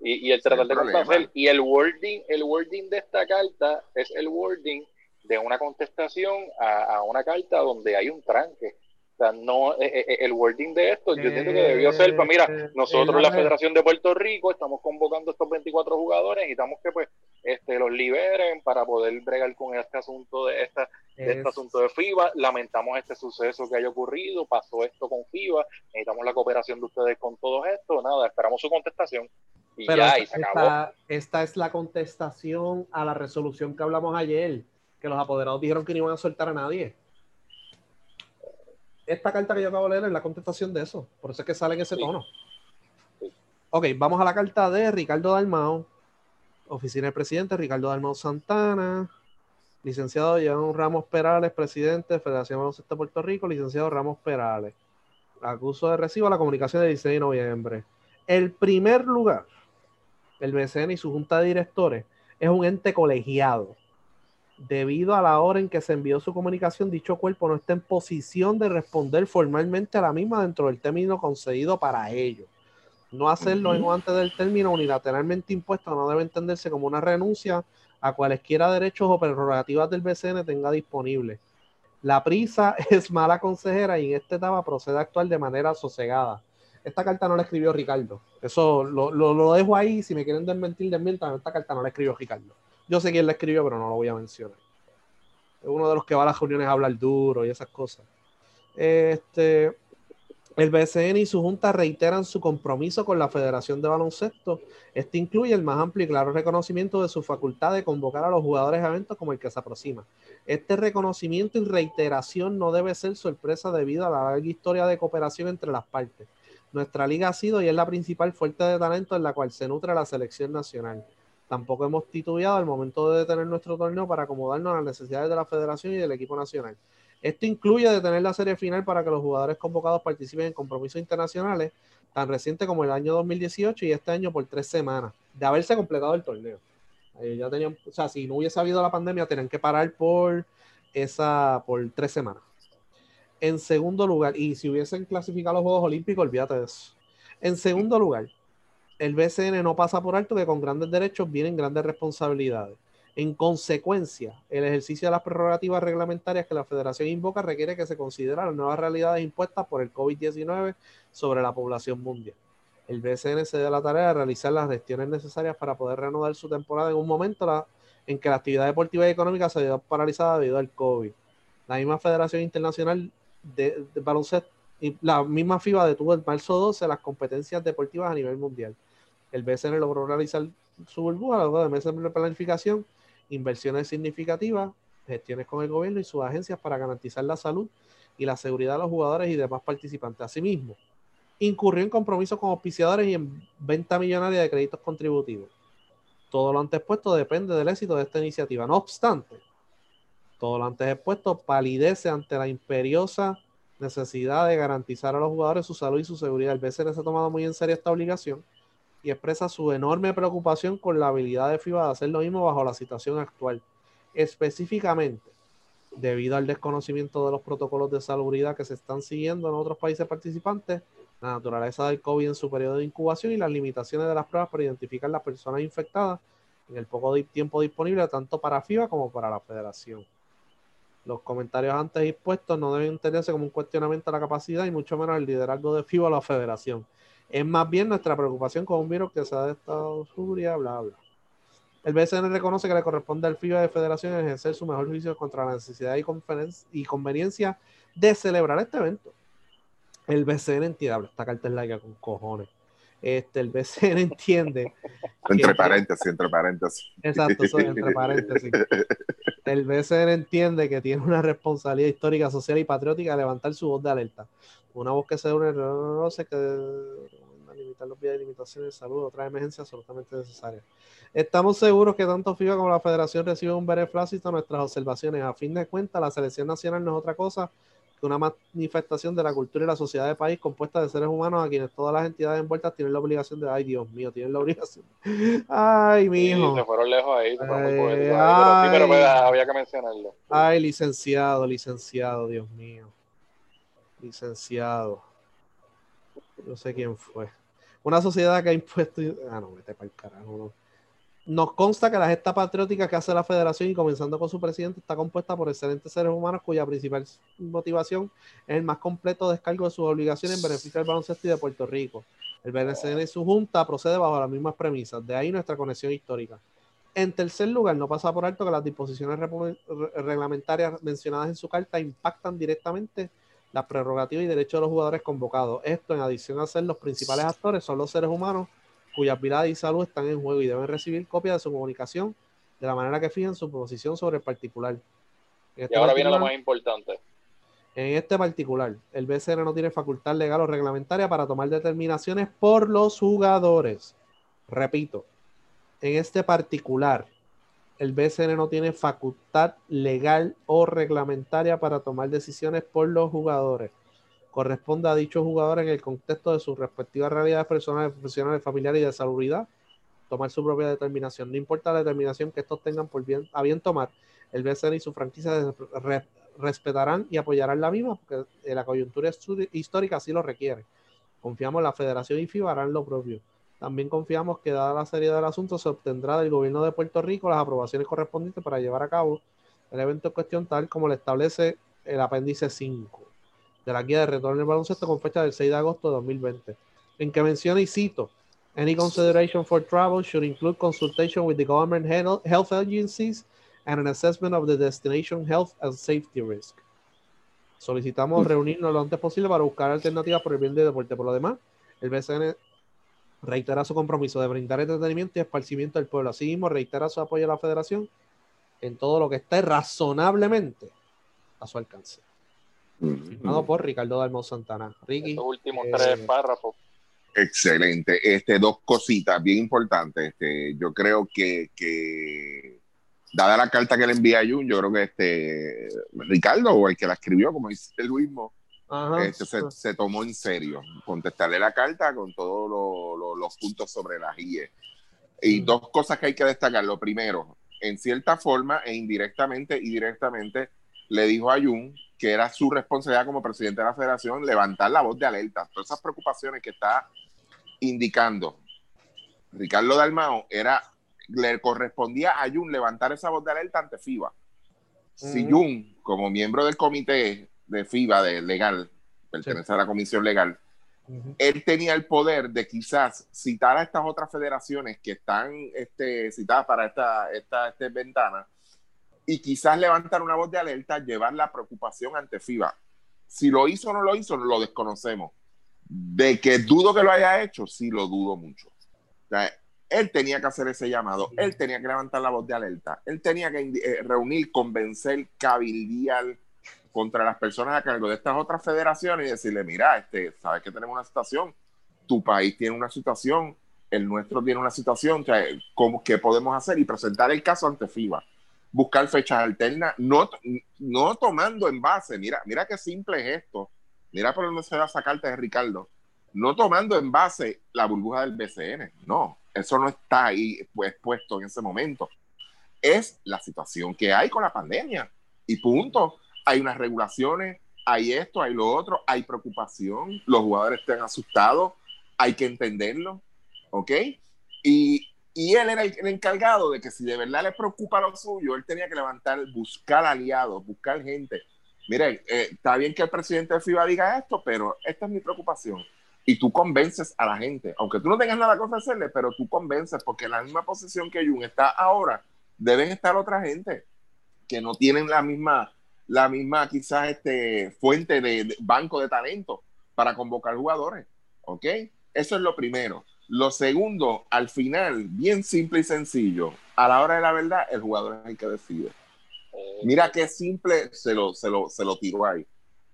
Y, y el tratar de complacer. Y el wording, el wording de esta carta es el wording de una contestación a, una carta donde hay un tranque. O sea, no, eh, eh, eh, el wording de esto, yo entiendo que debió ser, pues mira, nosotros la Federación de Puerto Rico estamos convocando estos 24 jugadores, necesitamos que pues este, los liberen para poder bregar con este asunto de, esta, de este asunto de FIBA. Lamentamos este suceso que haya ocurrido, pasó esto con FIBA, necesitamos la cooperación de ustedes con todo esto, nada, esperamos su contestación. Y ya, y se acabó. esta es la contestación a la resolución que hablamos ayer que los apoderados dijeron que no iban a soltar a nadie. Esta carta que yo acabo de leer es la contestación de eso. Por eso es que sale en ese tono. Ok, vamos a la carta de Ricardo Dalmao, oficina del presidente, Ricardo Dalmao Santana, licenciado Jean Ramos Perales, presidente de Federación de Baloncesto de Puerto Rico, licenciado Ramos Perales. Acuso de recibo a la comunicación de 16 de noviembre. El primer lugar, el BCN y su junta de directores, es un ente colegiado Debido a la hora en que se envió su comunicación, dicho cuerpo no está en posición de responder formalmente a la misma dentro del término concedido para ello. No hacerlo en antes del término unilateralmente impuesto no debe entenderse como una renuncia a cualesquiera derechos o prerrogativas del BCN tenga disponible. La prisa es mala consejera y en esta etapa procede a actuar de manera sosegada. Esta carta no la escribió Ricardo. Eso lo, lo, dejo ahí. Si me quieren desmentir, desmientan. Esta carta no la escribió Ricardo. Yo sé quién la escribió, pero no lo voy a mencionar. Es uno de los que va a las reuniones a hablar duro y esas cosas. Este, El BCN y su junta reiteran su compromiso con la Federación de Baloncesto. Este incluye el más amplio y claro reconocimiento de su facultad de convocar a los jugadores a eventos como el que se aproxima. Este reconocimiento y reiteración no debe ser sorpresa debido a la larga historia de cooperación entre las partes. Nuestra liga ha sido y es la principal fuente de talento en la cual se nutre la selección nacional. Tampoco hemos titubeado al momento de detener nuestro torneo para acomodarnos a las necesidades de la federación y del equipo nacional. Esto incluye detener la serie final para que los jugadores convocados participen en compromisos internacionales tan recientes como el año 2018 y este año por tres semanas de haberse completado el torneo. Eh, ya tenían, o sea, si no hubiese habido la pandemia, tenían que parar por esa, por tres semanas. En segundo lugar, y si hubiesen clasificado los Juegos Olímpicos, olvídate de eso. En segundo lugar, el BCN no pasa por alto que con grandes derechos vienen grandes responsabilidades. En consecuencia, el ejercicio de las prerrogativas reglamentarias que la Federación invoca requiere que se consideren las nuevas realidades impuestas por el COVID-19 sobre la población mundial. El BCN se da la tarea de realizar las gestiones necesarias para poder reanudar su temporada en un momento en que la actividad deportiva y económica se vio paralizada debido al COVID. La misma Federación Internacional de, de Baloncesto la misma FIBA detuvo el marzo 12 las competencias deportivas a nivel mundial. El BCN logró realizar su burbuja luego de meses de planificación inversiones significativas, gestiones con el gobierno y sus agencias para garantizar la salud y la seguridad de los jugadores y demás participantes. Asimismo, incurrió en compromisos con auspiciadores y en venta millonaria de créditos contributivos. Todo lo antes expuesto depende del éxito de esta iniciativa. No obstante, todo lo antes expuesto palidece ante la imperiosa necesidad de garantizar a los jugadores su salud y su seguridad. El BCN se ha tomado muy en serio esta obligación y expresa su enorme preocupación con la habilidad de FIBA de hacer lo mismo bajo la situación actual. Específicamente, debido al desconocimiento de los protocolos de salubridad que se están siguiendo en otros países participantes, la naturaleza del COVID en su periodo de incubación y las limitaciones de las pruebas para identificar las personas infectadas en el poco tiempo disponible tanto para FIBA como para la federación. Los comentarios antes expuestos no deben entenderse como un cuestionamiento a la capacidad y mucho menos el liderazgo de FIBA o la federación. Es más bien nuestra preocupación con un virus que se ha estado suria, bla, bla. El BCN reconoce que le corresponde al FIBA de Federación ejercer su mejor juicio contra la necesidad y, y conveniencia de celebrar este evento. El BCN entiende, esta carta es larga con cojones. Este, el BCN entiende. entre paréntesis, entre paréntesis. Exacto, soy entre paréntesis. El BCN entiende que tiene una responsabilidad histórica, social y patriótica de levantar su voz de alerta. Una voz que se une, no sé, que limitar los vías de limitaciones de salud, otra emergencia absolutamente necesaria. Estamos seguros que tanto FIBA como la Federación reciben un beneplácito a nuestras observaciones. A fin de cuentas, la selección nacional no es otra cosa que una manifestación de la cultura y la sociedad del país compuesta de seres humanos a quienes todas las entidades envueltas tienen la obligación de, ay Dios mío, tienen la obligación. Ay, mi hijo. se fueron lejos ahí, se fueron muy eh, Pero, sí, pero pues, había que mencionarlo. Ay, licenciado, licenciado, Dios mío. Licenciado. No sé quién fue. Una sociedad que ha impuesto. Ah, no, vete para el carajo, no. Nos consta que la gesta patriótica que hace la federación y comenzando con su presidente está compuesta por excelentes seres humanos cuya principal motivación es el más completo descargo de sus obligaciones en beneficio del baloncesto y de Puerto Rico. El BNCN y su junta procede bajo las mismas premisas, de ahí nuestra conexión histórica. En tercer lugar, no pasa por alto que las disposiciones reglamentarias mencionadas en su carta impactan directamente las prerrogativas y derechos de los jugadores convocados. Esto, en adición a ser los principales actores, son los seres humanos cuyas vidas y salud están en juego y deben recibir copia de su comunicación de la manera que fijan su posición sobre el particular. Este y ahora viene lo más importante. En este particular, el BCN no tiene facultad legal o reglamentaria para tomar determinaciones por los jugadores. Repito, en este particular, el BCN no tiene facultad legal o reglamentaria para tomar decisiones por los jugadores. Corresponde a dichos jugadores en el contexto de sus respectivas realidades personales, profesionales, familiares y de salubridad tomar su propia determinación. No importa la determinación que estos tengan por bien, a bien tomar, el BCN y su franquicia respetarán y apoyarán la misma porque la coyuntura histórica así lo requiere. Confiamos en la Federación y FIBA harán lo propio. También confiamos que, dada la seriedad del asunto, se obtendrá del gobierno de Puerto Rico las aprobaciones correspondientes para llevar a cabo el evento en cuestión, tal como le establece el apéndice 5 de la guía de retorno del baloncesto con fecha del 6 de agosto de 2020, en que menciona y cito: Any consideration for travel should include consultation with the government health agencies and an assessment of the destination health and safety risk. Solicitamos reunirnos lo antes posible para buscar alternativas por el bien de deporte. Por lo demás, el BCN reitera su compromiso de brindar entretenimiento y esparcimiento al pueblo. Asimismo, reitera su apoyo a la federación en todo lo que esté razonablemente a su alcance. Firmado por Ricardo Dalmau Santana. Ricky. Los últimos tres eh, párrafos. Excelente. Este, dos cositas bien importantes. Este, yo creo que, que dada la carta que le envía a Jun, yo creo que este Ricardo o el que la escribió, como dice el mismo, este, se, tomó en serio contestarle la carta con todos los puntos sobre las IE. Y dos cosas que hay que destacar. Lo primero, en cierta forma e indirectamente y directamente le dijo a Jun que era su responsabilidad como presidente de la federación levantar la voz de alerta. Todas esas preocupaciones que está indicando Ricardo Dalmao era le correspondía a Jun levantar esa voz de alerta ante FIBA. Si Jun, como miembro del comité de FIBA de legal, pertenece a la comisión legal, él tenía el poder de quizás citar a estas otras federaciones que están este, citadas para esta, esta, esta ventana y quizás levantar una voz de alerta, llevar la preocupación ante FIBA. Si lo hizo o no lo hizo, lo desconocemos. De que dudo que lo haya hecho, sí lo dudo mucho. él tenía que hacer ese llamado, él tenía que levantar la voz de alerta, él tenía que eh, reunir, convencer, cabildear contra las personas a cargo de estas otras federaciones y decirle, mira, este, sabes que tenemos una situación, tu país tiene una situación, el nuestro tiene una situación, ¿cómo, ¿qué podemos hacer? Y presentar el caso ante FIBA buscar fechas alternas, no, no tomando en base, mira, mira qué simple es esto, mira por dónde se va a sacarte de Ricardo, no tomando en base la burbuja del BCN, no, eso no está ahí pues, puesto en ese momento. Es la situación que hay con la pandemia y punto. Hay unas regulaciones, hay esto, hay lo otro, hay preocupación, los jugadores están asustados, hay que entenderlo, ¿ok? Y, y él era el, encargado de que si de verdad le preocupa lo suyo, él tenía que levantar, buscar aliados, buscar gente. Mire, eh, está bien que el presidente de FIBA diga esto, pero esta es mi preocupación. Y tú convences a la gente, aunque tú no tengas nada que ofrecerle, pero tú convences, porque en la misma posición que Jun está ahora, deben estar otra gente que no tienen la misma, la misma quizás este, fuente de banco de talento para convocar jugadores. ¿Ok? Eso es lo primero. Lo segundo, al final, bien simple y sencillo, a la hora de la verdad, el jugador es el que decide. Mira qué simple se lo, se lo, se lo tiró ahí.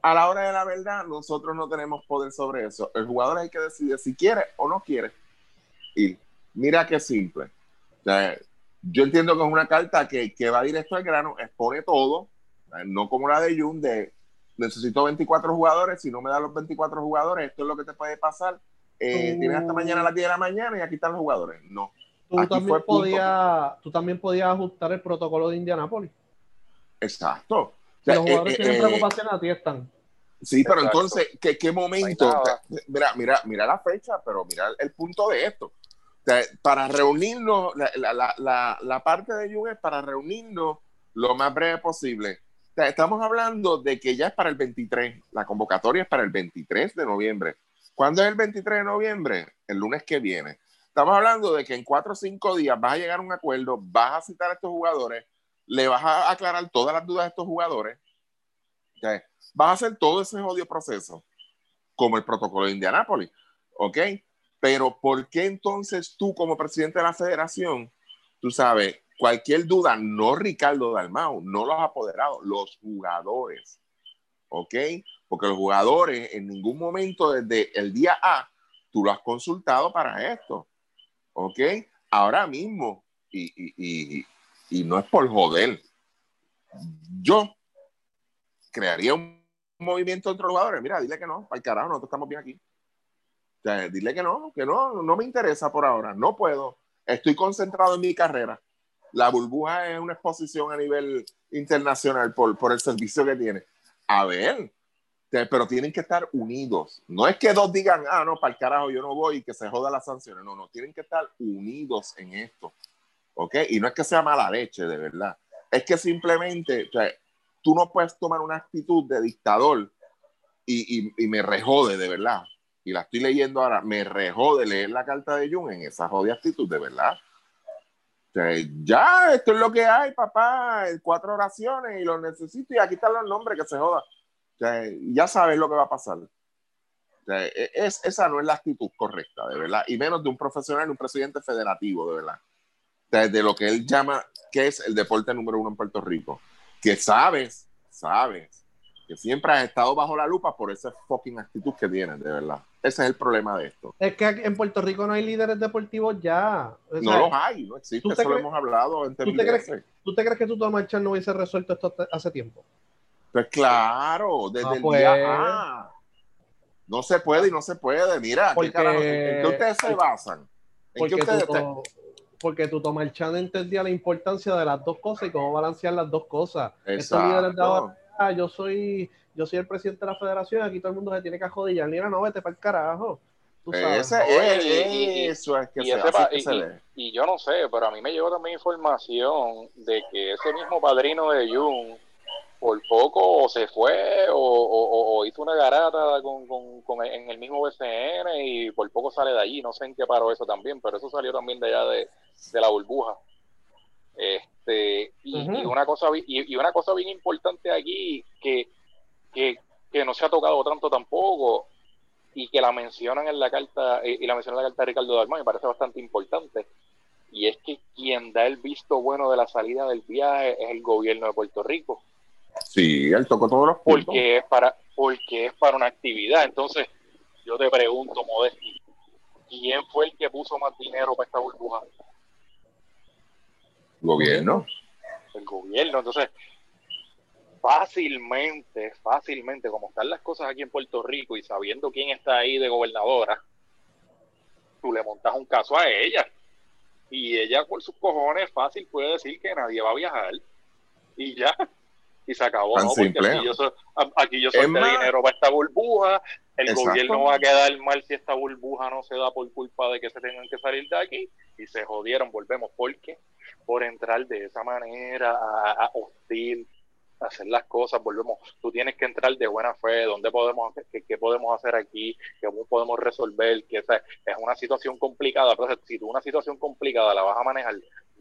A la hora de la verdad, nosotros no tenemos poder sobre eso. El jugador es el que decide si quiere o no quiere. Y mira qué simple. yo entiendo que es una carta que, que va directo al grano, expone todo, no como la de Jun de necesito 24 jugadores, si no me da los 24 jugadores, esto es lo que te puede pasar eh, tienes hasta mañana a las 10 de la mañana y aquí están los jugadores. No. Tú también, podías, tú también podías ajustar el protocolo de Indianapolis. Exacto. los jugadores eh, tienen eh, preocupación, a ti están. Sí, pero entonces, ¿qué, qué momento? Mira, mira, mira la fecha, pero mira el punto de esto. para reunirnos, la, la, la, la, parte de Jun es para reunirnos lo más breve posible. estamos hablando de que ya es para el 23, la convocatoria es para el 23 de noviembre. ¿Cuándo es el 23 de noviembre? El lunes que viene. Estamos hablando de que en cuatro o cinco días vas a llegar a un acuerdo, vas a citar a estos jugadores, le vas a aclarar todas las dudas a estos jugadores, vas a hacer todo ese odio proceso, como el protocolo de Indianápolis, ¿ok? Pero ¿por qué entonces tú como presidente de la federación, tú sabes, cualquier duda, no Ricardo Dalmau, no los apoderados, los jugadores, ¿ok? Porque los jugadores en ningún momento desde el día A tú lo has consultado para esto. ¿Ok? Ahora mismo, y, no es por joder, yo crearía un movimiento entre los jugadores. Mira, dile que no, al carajo, nosotros estamos bien aquí. dile que no, que no, no me interesa por ahora, no puedo. Estoy concentrado en mi carrera. La burbuja es una exposición a nivel internacional por, por el servicio que tiene. A ver, pero tienen que estar unidos. No es que dos digan, ah, no, para el carajo, yo no voy y que se joda las sanciones. No, no, tienen que estar unidos en esto. ¿Ok? Y no es que sea mala leche, de verdad. Es que simplemente, o sea, tú no puedes tomar una actitud de dictador y, y, me rejode, de verdad. Y la estoy leyendo ahora, me rejode leer la carta de Jung en esa jodida actitud, de verdad. O sea, ya, esto es lo que hay, papá, cuatro oraciones y lo necesito y aquí están los nombres que se joda ya sabes lo que va a pasar. E, es, esa no es la actitud correcta, de verdad, y menos de un profesional, un presidente federativo, de verdad. De, lo que él llama que es el deporte número uno en Puerto Rico. Que sabes, sabes, que siempre has estado bajo la lupa por esa fucking actitud que tienes, de verdad. Ese es el problema de esto. Es que en Puerto Rico no hay líderes deportivos ya. no los hay, no existe, eso lo hemos hablado en ¿tú te, crees, ¿Tú te crees que tú, Marchal, no hubiese resuelto esto hace tiempo? Pues claro, desde ah, el pues. día No se puede y no se puede. Mira, porque, ¿en qué ustedes se basan? ¿En qué ustedes tú, porque tú, Tomás Chan, entendía la importancia de las dos cosas y cómo balancear las dos cosas. Estos líderes de ah, yo soy yo soy el presidente de la federación, aquí todo el mundo se tiene que jodillar. Mira, no, vete para el carajo. Tú sabes. eso es que, se, y, yo no sé, pero a mí me llegó también información de que ese mismo padrino de Jun por poco se fue o, hizo una garata con, con, en el mismo BCN y por poco sale de allí. No sé en qué paró eso también, pero eso salió también de allá de, la burbuja. Este, y, una cosa y, una cosa bien importante aquí que que, no se ha tocado tanto tampoco y que la mencionan en la carta y la menciona en la carta de Ricardo Dalmán me parece bastante importante y es que quien da el visto bueno de la salida del viaje es el gobierno de Puerto Rico. Sí, él tocó todos los puntos. Porque es para, porque es para una actividad. Entonces, yo te pregunto, Modesti, ¿quién fue el que puso más dinero para esta burbuja? Gobierno. El gobierno. Entonces, fácilmente, fácilmente, como están las cosas aquí en Puerto Rico y sabiendo quién está ahí de gobernadora, tú le montas un caso a ella. Y ella por sus cojones fácil puede decir que nadie va a viajar. Y ya. Y se acabó, ¿no? Porque aquí yo, soy, aquí yo dinero para esta burbuja. El gobierno va a quedar mal si esta burbuja no se da por culpa de que se tengan que salir de aquí. Y se jodieron, volvemos. ¿Por qué? Por entrar de esa manera a hostil, hacer las cosas, volvemos, tú tienes que entrar de buena fe, dónde podemos, qué, qué podemos hacer aquí, cómo podemos resolver, que esa es una situación complicada, entonces si tú una situación complicada la vas a manejar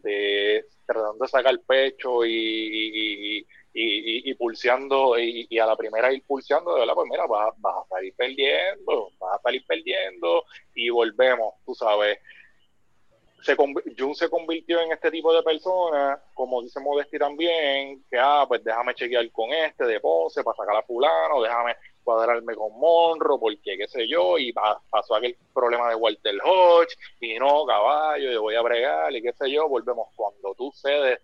de tratando de sacar pecho y, y, y, y, pulseando y, a la primera ir pulseando, de verdad, pues mira, vas, vas a salir perdiendo, vas a salir perdiendo y volvemos, tú sabes, se, Jun se convirtió en este tipo de persona, como dice Modesti también, que, ah, pues déjame chequear con este de pose para sacar a fulano, déjame cuadrarme con Monro, porque qué sé yo, y pasó aquel problema de Walter Hodge, y no, caballo, yo voy a bregar, y qué sé yo, volvemos, cuando tú cedes,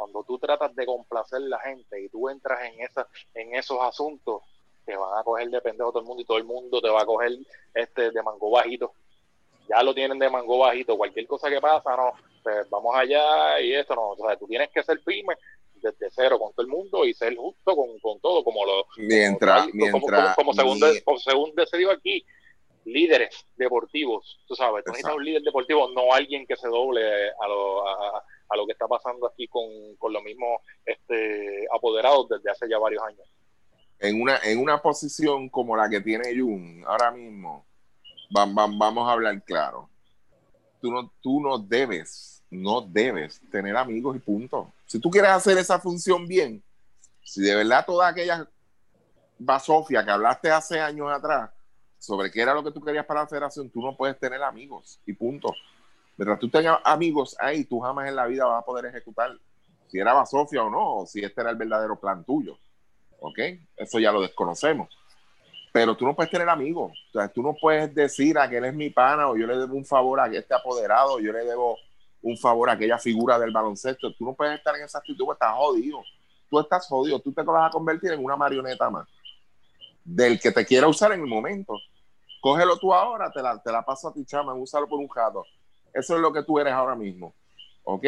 cuando tú tratas de complacer la gente y tú entras en, esa, en esos asuntos, te van a coger de pendejo todo el mundo y todo el mundo te va a coger este de mango bajito. Ya lo tienen de mango bajito, cualquier cosa que pasa, no, pues vamos allá y esto, no, o sea, tú tienes que ser firme desde cero con todo el mundo y ser justo con, con todo, como lo... Mientras, como, mientras... Como, según, según decidió aquí, líderes deportivos, tú sabes, tú necesitas un líder deportivo, no alguien que se doble a lo, a, a lo que está pasando aquí con, con los mismos este, apoderados desde hace ya varios años. En una, en una posición como la que tiene Jun ahora mismo, vamos a hablar claro. Tú no, tú no debes, no debes tener amigos y punto. Si tú quieres hacer esa función bien, si de verdad toda aquella basofia que hablaste hace años atrás sobre qué era lo que tú querías para la federación, tú no puedes tener amigos y punto. Mientras tú tengas amigos ahí, tú jamás en la vida vas a poder ejecutar si era basofia o no, o si este era el verdadero plan tuyo. ¿Ok? Eso ya lo desconocemos pero tú no puedes tener amigos. Tú no puedes decir a que él es mi pana o yo le debo un favor a este apoderado, o yo le debo un favor a aquella figura del baloncesto. Tú no puedes estar en esa actitud, porque estás jodido. Tú estás jodido, tú te vas a convertir en una marioneta más del que te quiera usar en el momento. Cógelo tú ahora, te la, te la paso a ti, chama, úsalo por un jato. Eso es lo que tú eres ahora mismo. ¿Ok?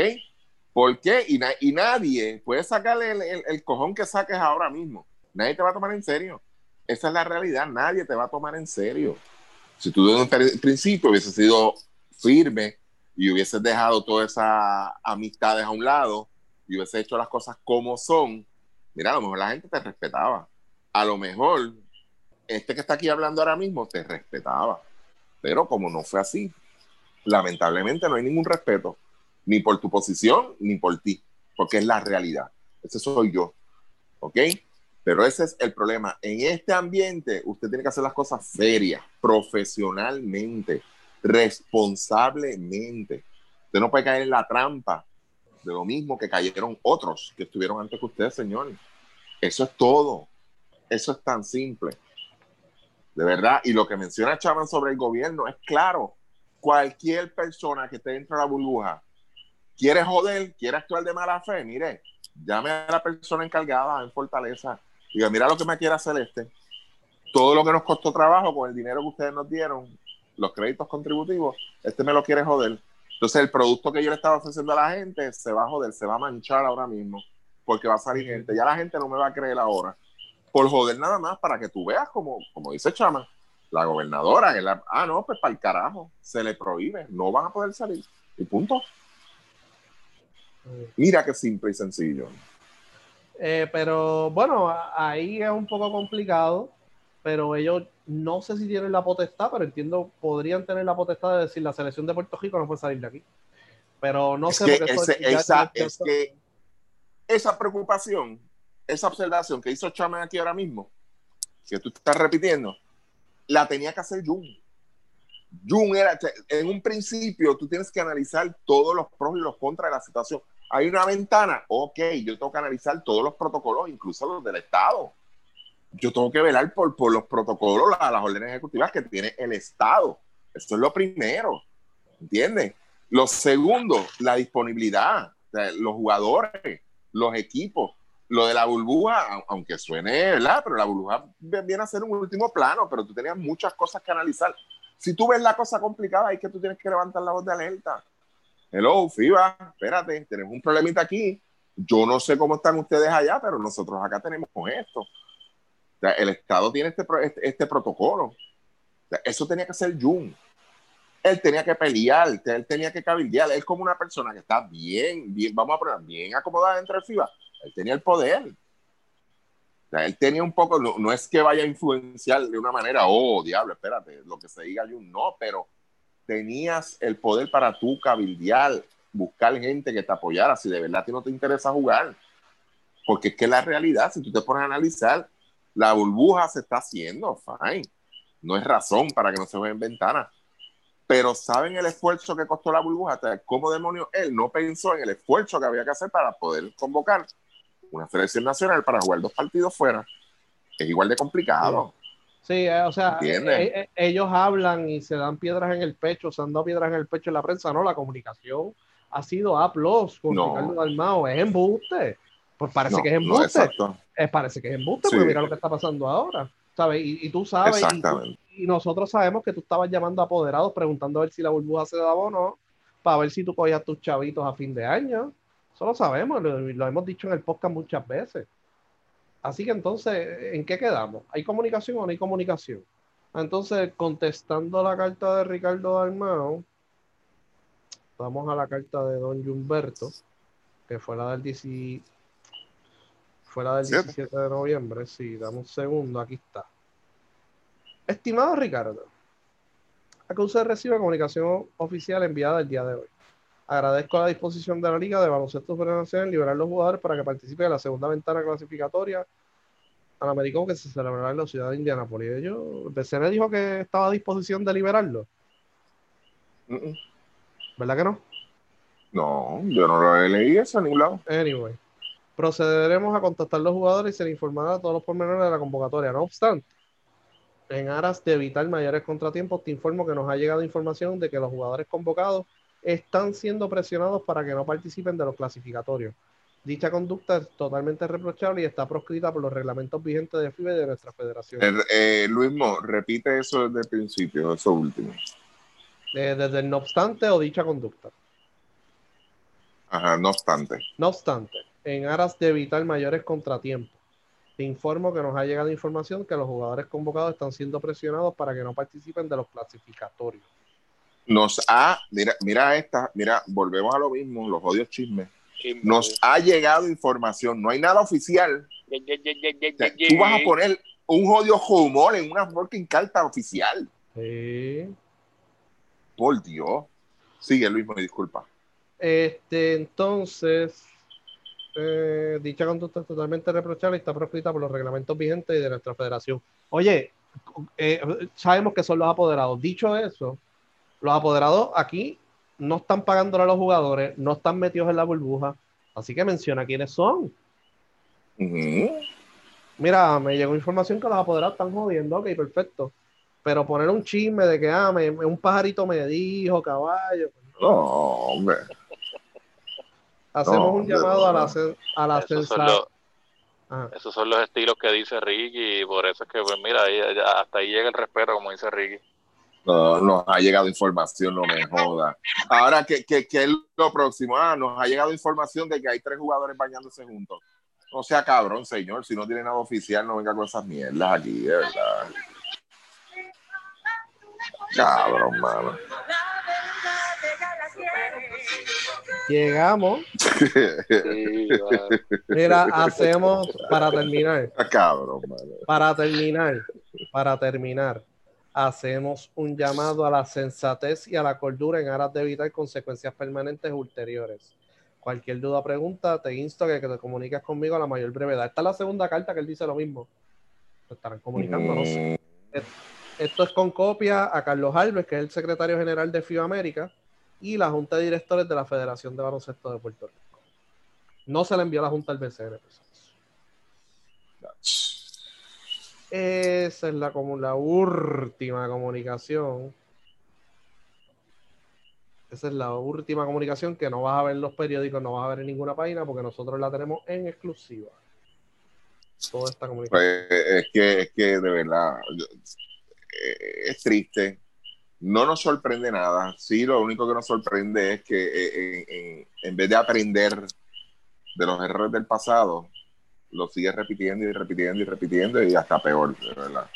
¿Por qué? Y, nadie puede sacarle el, el cojón que saques ahora mismo. Nadie te va a tomar en serio. Esa es la realidad, nadie te va a tomar en serio. Si tú desde un principio hubieses sido firme y hubieses dejado todas esas amistades a un lado y hubieses hecho las cosas como son, mira, a lo mejor la gente te respetaba. A lo mejor este que está aquí hablando ahora mismo te respetaba. Pero como no fue así, lamentablemente no hay ningún respeto, ni por tu posición, ni por ti, porque es la realidad. Ese soy yo. ¿Ok? Pero ese es el problema. En este ambiente, usted tiene que hacer las cosas serias, profesionalmente, responsablemente. Usted no puede caer en la trampa de lo mismo que cayeron otros que estuvieron antes que usted, señor. Eso es todo. Eso es tan simple. De verdad. Y lo que menciona Chaman sobre el gobierno es claro. Cualquier persona que esté dentro de la burbuja quiere joder, quiere actuar de mala fe, mire, llame a la persona encargada en Fortaleza. Diga, mira lo que me quiere hacer este. Todo lo que nos costó trabajo con el dinero que ustedes nos dieron, los créditos contributivos, este me lo quiere joder. Entonces el producto que yo le estaba ofreciendo a la gente se va a joder, se va a manchar ahora mismo, porque va a salir gente. Ya la gente no me va a creer ahora. Por joder nada más, para que tú veas, como, como dice Chama, la gobernadora, ah, no, pues para el carajo, se le prohíbe, no van a poder salir. Y punto. Mira qué simple y sencillo. Eh, pero bueno, ahí es un poco complicado, pero ellos no sé si tienen la potestad, pero entiendo, podrían tener la potestad de decir la selección de Puerto Rico no puede salir de aquí. Pero no sé. Que esa, es que esa preocupación, esa observación que hizo Chame aquí ahora mismo, que tú estás repitiendo, la tenía que hacer Jun. Jun era, en un principio, tú tienes que analizar todos los pros y los contras de la situación. Hay una ventana, ok, yo tengo que analizar todos los protocolos, incluso los del Estado. Yo tengo que velar por, por los protocolos, las, las órdenes ejecutivas que tiene el Estado. Eso es lo primero, ¿entiendes? Lo segundo, la disponibilidad, los jugadores, los equipos. Lo de la burbuja, aunque suene, ¿verdad? Pero la burbuja viene a ser un último plano, pero tú tenías muchas cosas que analizar. Si tú ves la cosa complicada, es que tú tienes que levantar la voz de alerta hello, FIBA, espérate, tenemos un problemita aquí. Yo no sé cómo están ustedes allá, pero nosotros acá tenemos con esto. El Estado tiene este, este, este protocolo. Eso tenía que ser Jun. Él tenía que pelear, él tenía que cabildear. Él como una persona que está bien, bien, vamos a poner, bien acomodada dentro del FIBA. Él tenía el poder. O sea, él tenía un poco, no, es que vaya a influenciar de una manera, oh, diablo, espérate, lo que se diga Jun, no, pero tenías el poder para tú cabildear, buscar gente que te apoyara si de verdad a ti no te interesa jugar. Porque es que la realidad, si tú te pones a analizar, la burbuja se está haciendo, fine. No es razón para que no se vean ventanas. Pero ¿saben el esfuerzo que costó la burbuja? ¿Cómo demonios él no pensó en el esfuerzo que había que hacer para poder convocar una selección nacional para jugar dos partidos fuera? Es igual de complicado. Sí, eh, o sea, eh, eh, ellos hablan y se dan piedras en el pecho, se han dado piedras en el pecho en la prensa, no, la comunicación ha sido A plus con Ricardo Dalmao, es embuste. Pues parece que es embuste. parece que es embuste, porque mira lo que está pasando ahora. ¿sabes? Y, tú sabes, y, nosotros sabemos que tú estabas llamando a apoderados preguntando a ver si la burbuja se daba o no, para ver si tú cogías tus chavitos a fin de año. Eso lo sabemos, lo hemos dicho en el podcast muchas veces. Así que entonces, ¿en qué quedamos? ¿Hay comunicación o no hay comunicación? Entonces, contestando la carta de Ricardo Dalmao, vamos a la carta de Don Humberto, que fue la del, 17 de noviembre. Sí, dame un segundo, aquí está. Estimado Ricardo, que usted recibe comunicación oficial enviada el día de hoy. Agradezco la disposición de la Liga de Baloncesto Nacional en liberar los jugadores para que participen en la segunda ventana clasificatoria al americano que se celebrará en la ciudad de Indianapolis. Ellos, el PCN dijo que estaba a disposición de liberarlo. ¿Verdad que no? No, yo no lo he leído eso a ningún lado. Anyway, procederemos a contactar a los jugadores y se les informará a todos los pormenores de la convocatoria. No obstante, en aras de evitar mayores contratiempos, te informo que nos ha llegado información de que los jugadores convocados están siendo presionados para que no participen de los clasificatorios. Dicha conducta es totalmente reprochable y está proscrita por los reglamentos vigentes de FIBA y de nuestra federación. Eh, Luis Mo, repite eso desde el principio, eso último. Eh, desde el no obstante o dicha conducta. Ajá, no obstante. No obstante, en aras de evitar mayores contratiempos, te informo que nos ha llegado información que los jugadores convocados están siendo presionados para que no participen de los clasificatorios nos ha, mira, mira esta, mira, volvemos a lo mismo, los odios chismes. Nos ha llegado información, no hay nada oficial. Tú vas a poner un odio humor en una fucking carta oficial. Por Dios. Sigue, Luis, me disculpa. Este, entonces, eh, dicha conducta es totalmente reprochable y está proscrita por los reglamentos vigentes y de nuestra federación. Oye, eh, sabemos que son los apoderados. Dicho eso, los apoderados aquí no están pagando a los jugadores, no están metidos en la burbuja. Así que menciona quiénes son. Mira, me llegó información que los apoderados están jodiendo. Ok, perfecto. Pero poner un chisme de que ah, un pajarito me dijo, caballo. No, hombre. Hacemos un llamado a la, a la esos son, los, esos son los estilos que dice Ricky y por eso es que, pues mira, hasta ahí llega el respeto, como dice Ricky. No, nos ha llegado información, no me joda. Ahora, ¿qué, qué, qué es lo próximo? Ah, nos ha llegado información de que hay tres jugadores bañándose juntos. No sea cabrón, señor. Si no tiene nada oficial, no venga con esas mierdas aquí, de verdad. Cabrón, mano. Llegamos. Mira, hacemos para terminar. Ah, cabrón, Para terminar, para terminar, hacemos un llamado a la sensatez y a la cordura en aras de evitar consecuencias permanentes ulteriores. Cualquier duda o pregunta, te insto a que te comuniques conmigo a la mayor brevedad. Esta es la segunda carta que él dice lo mismo. Se estarán comunicando, no sé. Mm. Esto es con copia a Carlos Alves, que es el secretario general de FIBA América, y la Junta de Directores de la Federación de Baloncesto de Puerto Rico. No se le envió a la Junta al BCN. Esa es la, como la última comunicación. Esa es la última comunicación que no vas a ver en los periódicos, no vas a ver en ninguna página porque nosotros la tenemos en exclusiva. Toda esta comunicación. Pues, es, que, es que de verdad eh, es triste no nos sorprende nada. Sí, lo único que nos sorprende es que eh, en, vez de aprender de los errores del pasado, lo sigue repitiendo y repitiendo y repitiendo y hasta peor, de verdad.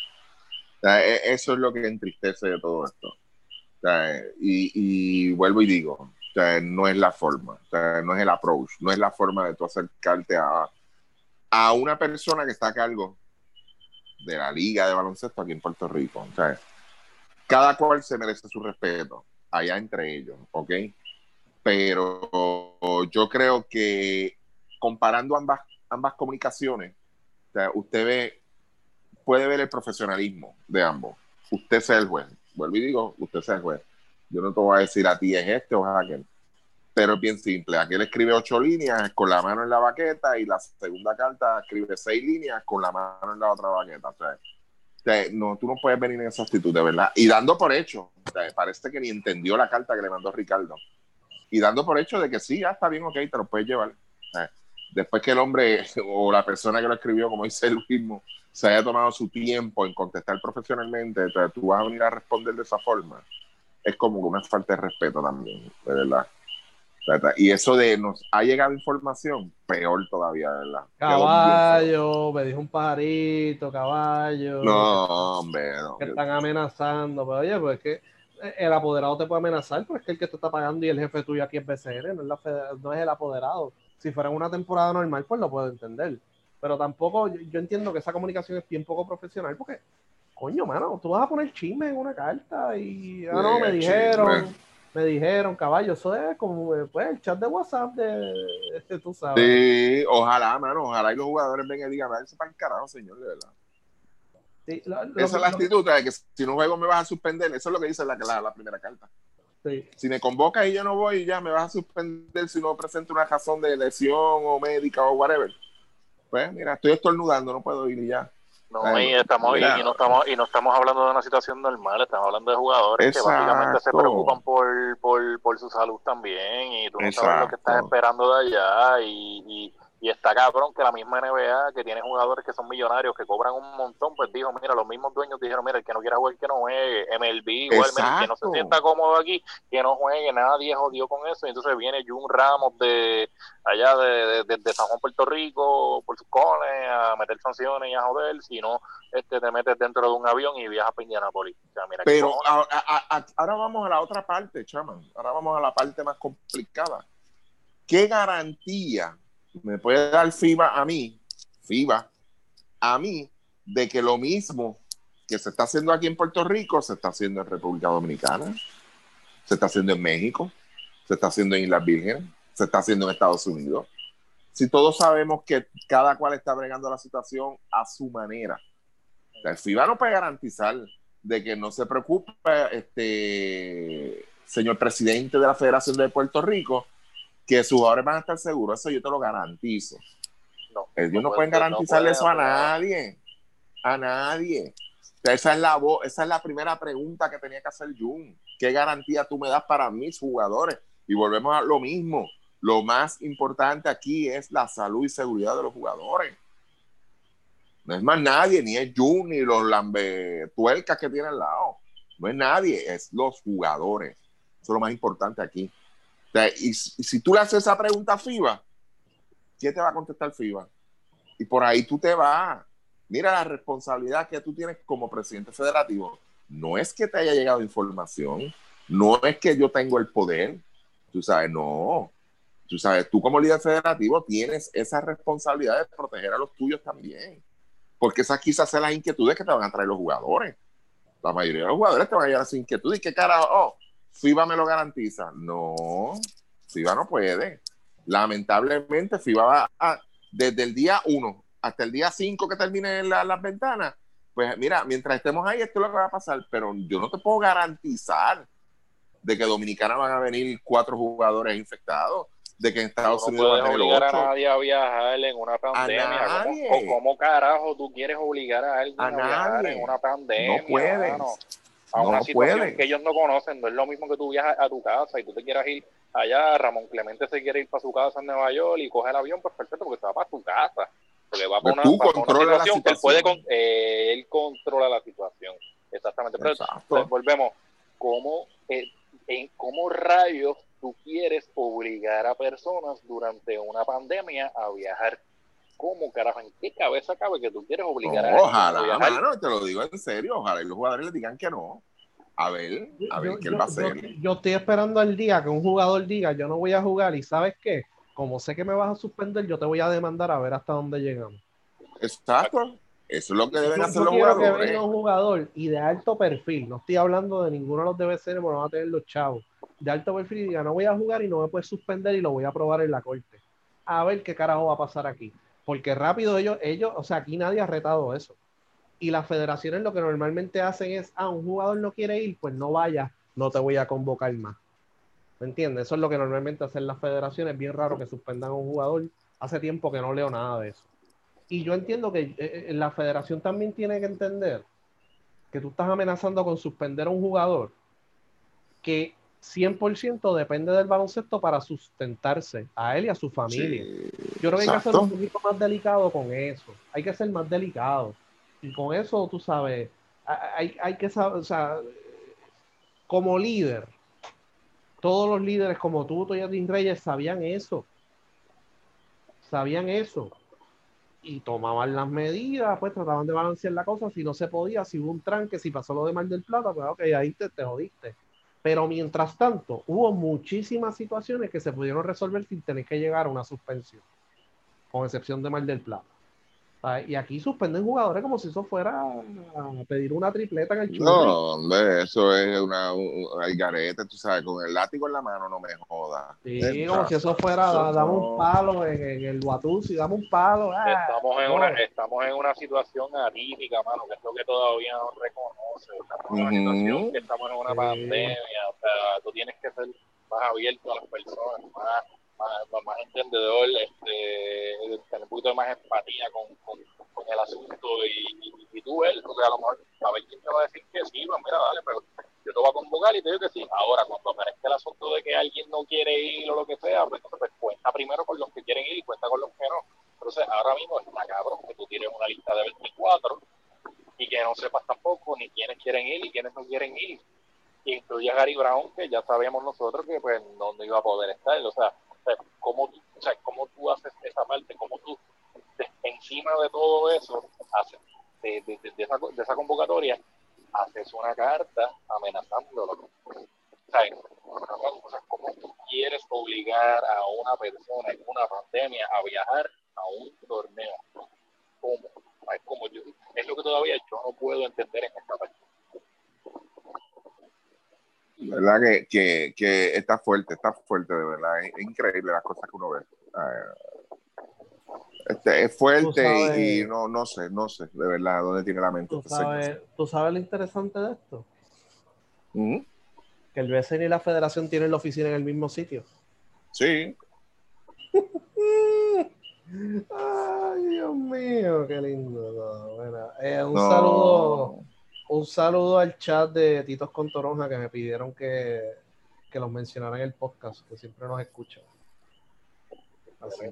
E, eso es lo que entristece de todo esto. y, vuelvo y digo, no es la forma, no es el approach, no es la forma de tú acercarte a, a una persona que está a cargo de la liga de baloncesto aquí en Puerto Rico. sea cada cual se merece su respeto, allá entre ellos, ¿ok? Pero yo creo que comparando ambas, ambas comunicaciones, usted ve, puede ver el profesionalismo de ambos. Usted sea el juez. Vuelvo y digo, usted sea el juez. Yo no te voy a decir a ti es este o es aquel. Pero es bien simple. Aquel escribe ocho líneas con la mano en la baqueta y la segunda carta escribe seis líneas con la mano en la otra baqueta. O sea, no, tú no puedes venir en esa actitud, de verdad. Y dando por hecho, parece que ni entendió la carta que le mandó Ricardo. Y dando por hecho de que sí, ya está bien, ok, te lo puedes llevar. Después que el hombre o la persona que lo escribió, como dice el mismo, se haya tomado su tiempo en contestar profesionalmente, tú vas a venir a responder de esa forma. Es como una falta de respeto también, de verdad. Y eso de nos ha llegado información, peor todavía, ¿verdad? Caballo, me dijo un pajarito, caballo. No, hombre, no. Que están amenazando, pero oye, pues es que el apoderado te puede amenazar, pero es que el que te está pagando y el jefe tuyo aquí es BCN, no es, no es el apoderado. Si fuera una temporada normal, pues lo puedo entender. Pero tampoco, yo, entiendo que esa comunicación es bien poco profesional, porque, coño, mano, tú vas a poner chisme en una carta y, ah, no, me dijeron me dijeron, caballo, eso es como pues, el chat de WhatsApp de, tú sabes. Sí, ojalá, mano, ojalá y los jugadores vengan y digan, váyanse para el carajo, señor, de verdad. Esa es la actitud, de que si no juego me vas a suspender, eso es lo que dice la, la, primera carta. Sí. Si me convocas y yo no voy, ya me vas a suspender si no presento una razón de lesión o médica o whatever. Pues mira, estoy estornudando, no puedo ir y ya. No, y, estamos, y, no estamos, y no estamos hablando de una situación normal, estamos hablando de jugadores que básicamente se preocupan por, por, por su salud también y tú no sabes lo que estás esperando de allá y y está cabrón que la misma NBA, que tiene jugadores que son millonarios, que cobran un montón, pues dijo, mira, los mismos dueños dijeron, mira, el que no quiera jugar, que no juegue. MLB, igual, que no se sienta cómodo aquí, que no juegue. Nadie jodió con eso. Y entonces viene Jun Ramos de allá de, de, San Juan, Puerto Rico, por sus cones, a meter sanciones y a joder. Si no, este, te metes dentro de un avión y viajas a Indianapolis. Pero ahora vamos a la otra parte, chaman. Ahora vamos a la parte más complicada. ¿Qué garantía me puede dar FIBA a mí, FIBA, a mí, de que lo mismo que se está haciendo aquí en Puerto Rico, se está haciendo en República Dominicana, se está haciendo en México, se está haciendo en Islas Vírgenes, se está haciendo en Estados Unidos, si todos sabemos que cada cual está bregando la situación a su manera. el FIBA no puede garantizar de que no se preocupe este señor presidente de la Federación de Puerto Rico que sus jugadores van a estar seguros, eso yo te lo garantizo. No, Ellos no, pueden garantizarle eso a nadie, a nadie. esa es la esa es la primera pregunta que tenía que hacer Jun. ¿Qué garantía tú me das para mis jugadores? Y volvemos a lo mismo. Lo más importante aquí es la salud y seguridad de los jugadores. No es más nadie, ni es Jun, ni los lambetuercas que tiene al lado. No es nadie, es los jugadores. Eso es lo más importante aquí. Y, si tú le haces esa pregunta a FIBA, ¿qué te va a contestar FIBA? Y por ahí tú te vas. Mira la responsabilidad que tú tienes como presidente federativo. No es que te haya llegado información, no es que yo tengo el poder, tú sabes, no. Tú sabes, tú como líder federativo tienes esa responsabilidad de proteger a los tuyos también. Porque esas quizás son las inquietudes que te van a traer los jugadores. La mayoría de los jugadores te van a llegar a esa inquietud. ¿Y qué carajo? Oh, FIBA me lo garantiza. No, FIBA no puede. Lamentablemente, FIBA va a, desde el día 1 hasta el día 5 que termine las ventanas. Pues mira, mientras estemos ahí, esto es lo que va a pasar. Pero yo no te puedo garantizar de que Dominicana van a venir cuatro jugadores infectados de que en Estados Unidos van a obligar a nadie a viajar en una pandemia. ¿Cómo, ¿Cómo, carajo tú quieres obligar a alguien a, viajar en una pandemia? No puedes a una situación que ellos no conocen. No es lo mismo que tú viajas a tu casa y tú te quieras ir allá. Ramón Clemente se quiere ir para su casa en Nueva York y coge el avión, pues perfecto, porque se va para tu casa. Porque va para una, situación, que él, puede eh, él controla la situación. Exactamente. Pero volvemos. ¿Cómo, eh, en, ¿Cómo rayos tú quieres obligar a personas durante una pandemia a viajar? ¿Cómo carajo? ¿En qué cabeza cabe que tú quieres obligar a Ojalá, mano, te lo digo en serio, ojalá y los jugadores le digan que no. A ver, a ver qué él va a hacer. Yo, estoy esperando el día que un jugador diga, yo no voy a jugar y ¿sabes qué? Como sé que me vas a suspender, yo te voy a demandar a ver hasta dónde llegamos. Exacto. Eso es lo que deben hacer los jugadores. que venga un jugador y de alto perfil, no estoy hablando de ninguno de los DBC, porque no van a tener los chavos, de alto perfil y diga, no voy a jugar y no me puedes suspender y lo voy a probar en la corte. A ver qué carajo va a pasar aquí porque rápido ellos, ellos, o sea, aquí nadie ha retado eso. Y las federaciones lo que normalmente hacen es, ah, un jugador no quiere ir, pues no vaya, no te voy a convocar más. ¿Me entiendes? Eso es lo que normalmente hacen las federaciones. Bien raro que suspendan a un jugador. Hace tiempo que no leo nada de eso. Y yo entiendo que eh, eh, la federación también tiene que entender que tú estás amenazando con suspender a un jugador que 100% depende del baloncesto para sustentarse a él y a su familia. Yo creo que hay que ser un poquito más delicado con eso. Hay que ser más delicado. Y con eso, tú sabes, hay, hay que saber, o sea, como líder, todos los líderes como tú, Toyatín Reyes, sabían eso. Sabían eso. Y tomaban las medidas, pues trataban de balancear la cosa. Si no se podía, si hubo un tranque, si pasó lo de Mar del Plata, pues ok, ahí te, te jodiste pero mientras tanto, hubo muchísimas situaciones que se pudieron resolver sin tener que llegar a una suspensión, con excepción de Mar del Plata. Y aquí suspenden jugadores como si eso fuera a pedir una tripleta en el chulo. No, hombre, eso es una, un, garete, tú sabes, con el látigo en la mano no me joda. Sí, como si eso fuera, dame un palo en, el Watusi, dame un palo. Ah, estamos, en una, estamos en una situación atípica, mano, que es lo que todavía no reconoce. Estamos en una situación que estamos en una pandemia, o sea, tú tienes que ser más abierto a las personas, más más, entendedor, este, tener un poquito de más empatía con, con, el asunto y, y, tú él, porque a lo mejor a ver quién te va a decir que sí, pues mira, dale, pero yo te voy a convocar y te digo que sí. Ahora, cuando aparezca el asunto de que alguien no quiere ir o lo que sea, pues, pues cuenta primero con los que quieren ir y cuenta con los que no. Entonces, ahora mismo está cabrón que tú tienes una lista de 24 y que no sepas tampoco ni quiénes quieren ir y quiénes no quieren ir. incluye a Gary Brown, que ya sabíamos nosotros que pues no, no iba a poder estar. O sea, cómo, o sea, cómo tú haces esa parte, cómo tú, encima de todo eso, haces, de, de, esa, de, esa, convocatoria, haces una carta amenazándolo. O sea, ¿cómo tú quieres obligar a una persona en una pandemia a viajar a un torneo? ¿Cómo? Es, yo, es lo que todavía yo no puedo entender en esta parte. ¿Verdad? Que, que, que, está fuerte, está fuerte, de verdad. Es, increíble las cosas que uno ve. Este, es fuerte y, no, no sé, no sé, de verdad, dónde tiene la mente. ¿Tú sabes, ¿tú sabes lo interesante de esto? Que el BCN y la federación tienen la oficina en el mismo sitio. Sí. Ay, Dios mío, qué lindo. Bueno, eh, un saludo, un saludo al chat de Titos con Toronja que me pidieron que, que los mencionara en el podcast, que siempre nos escuchan.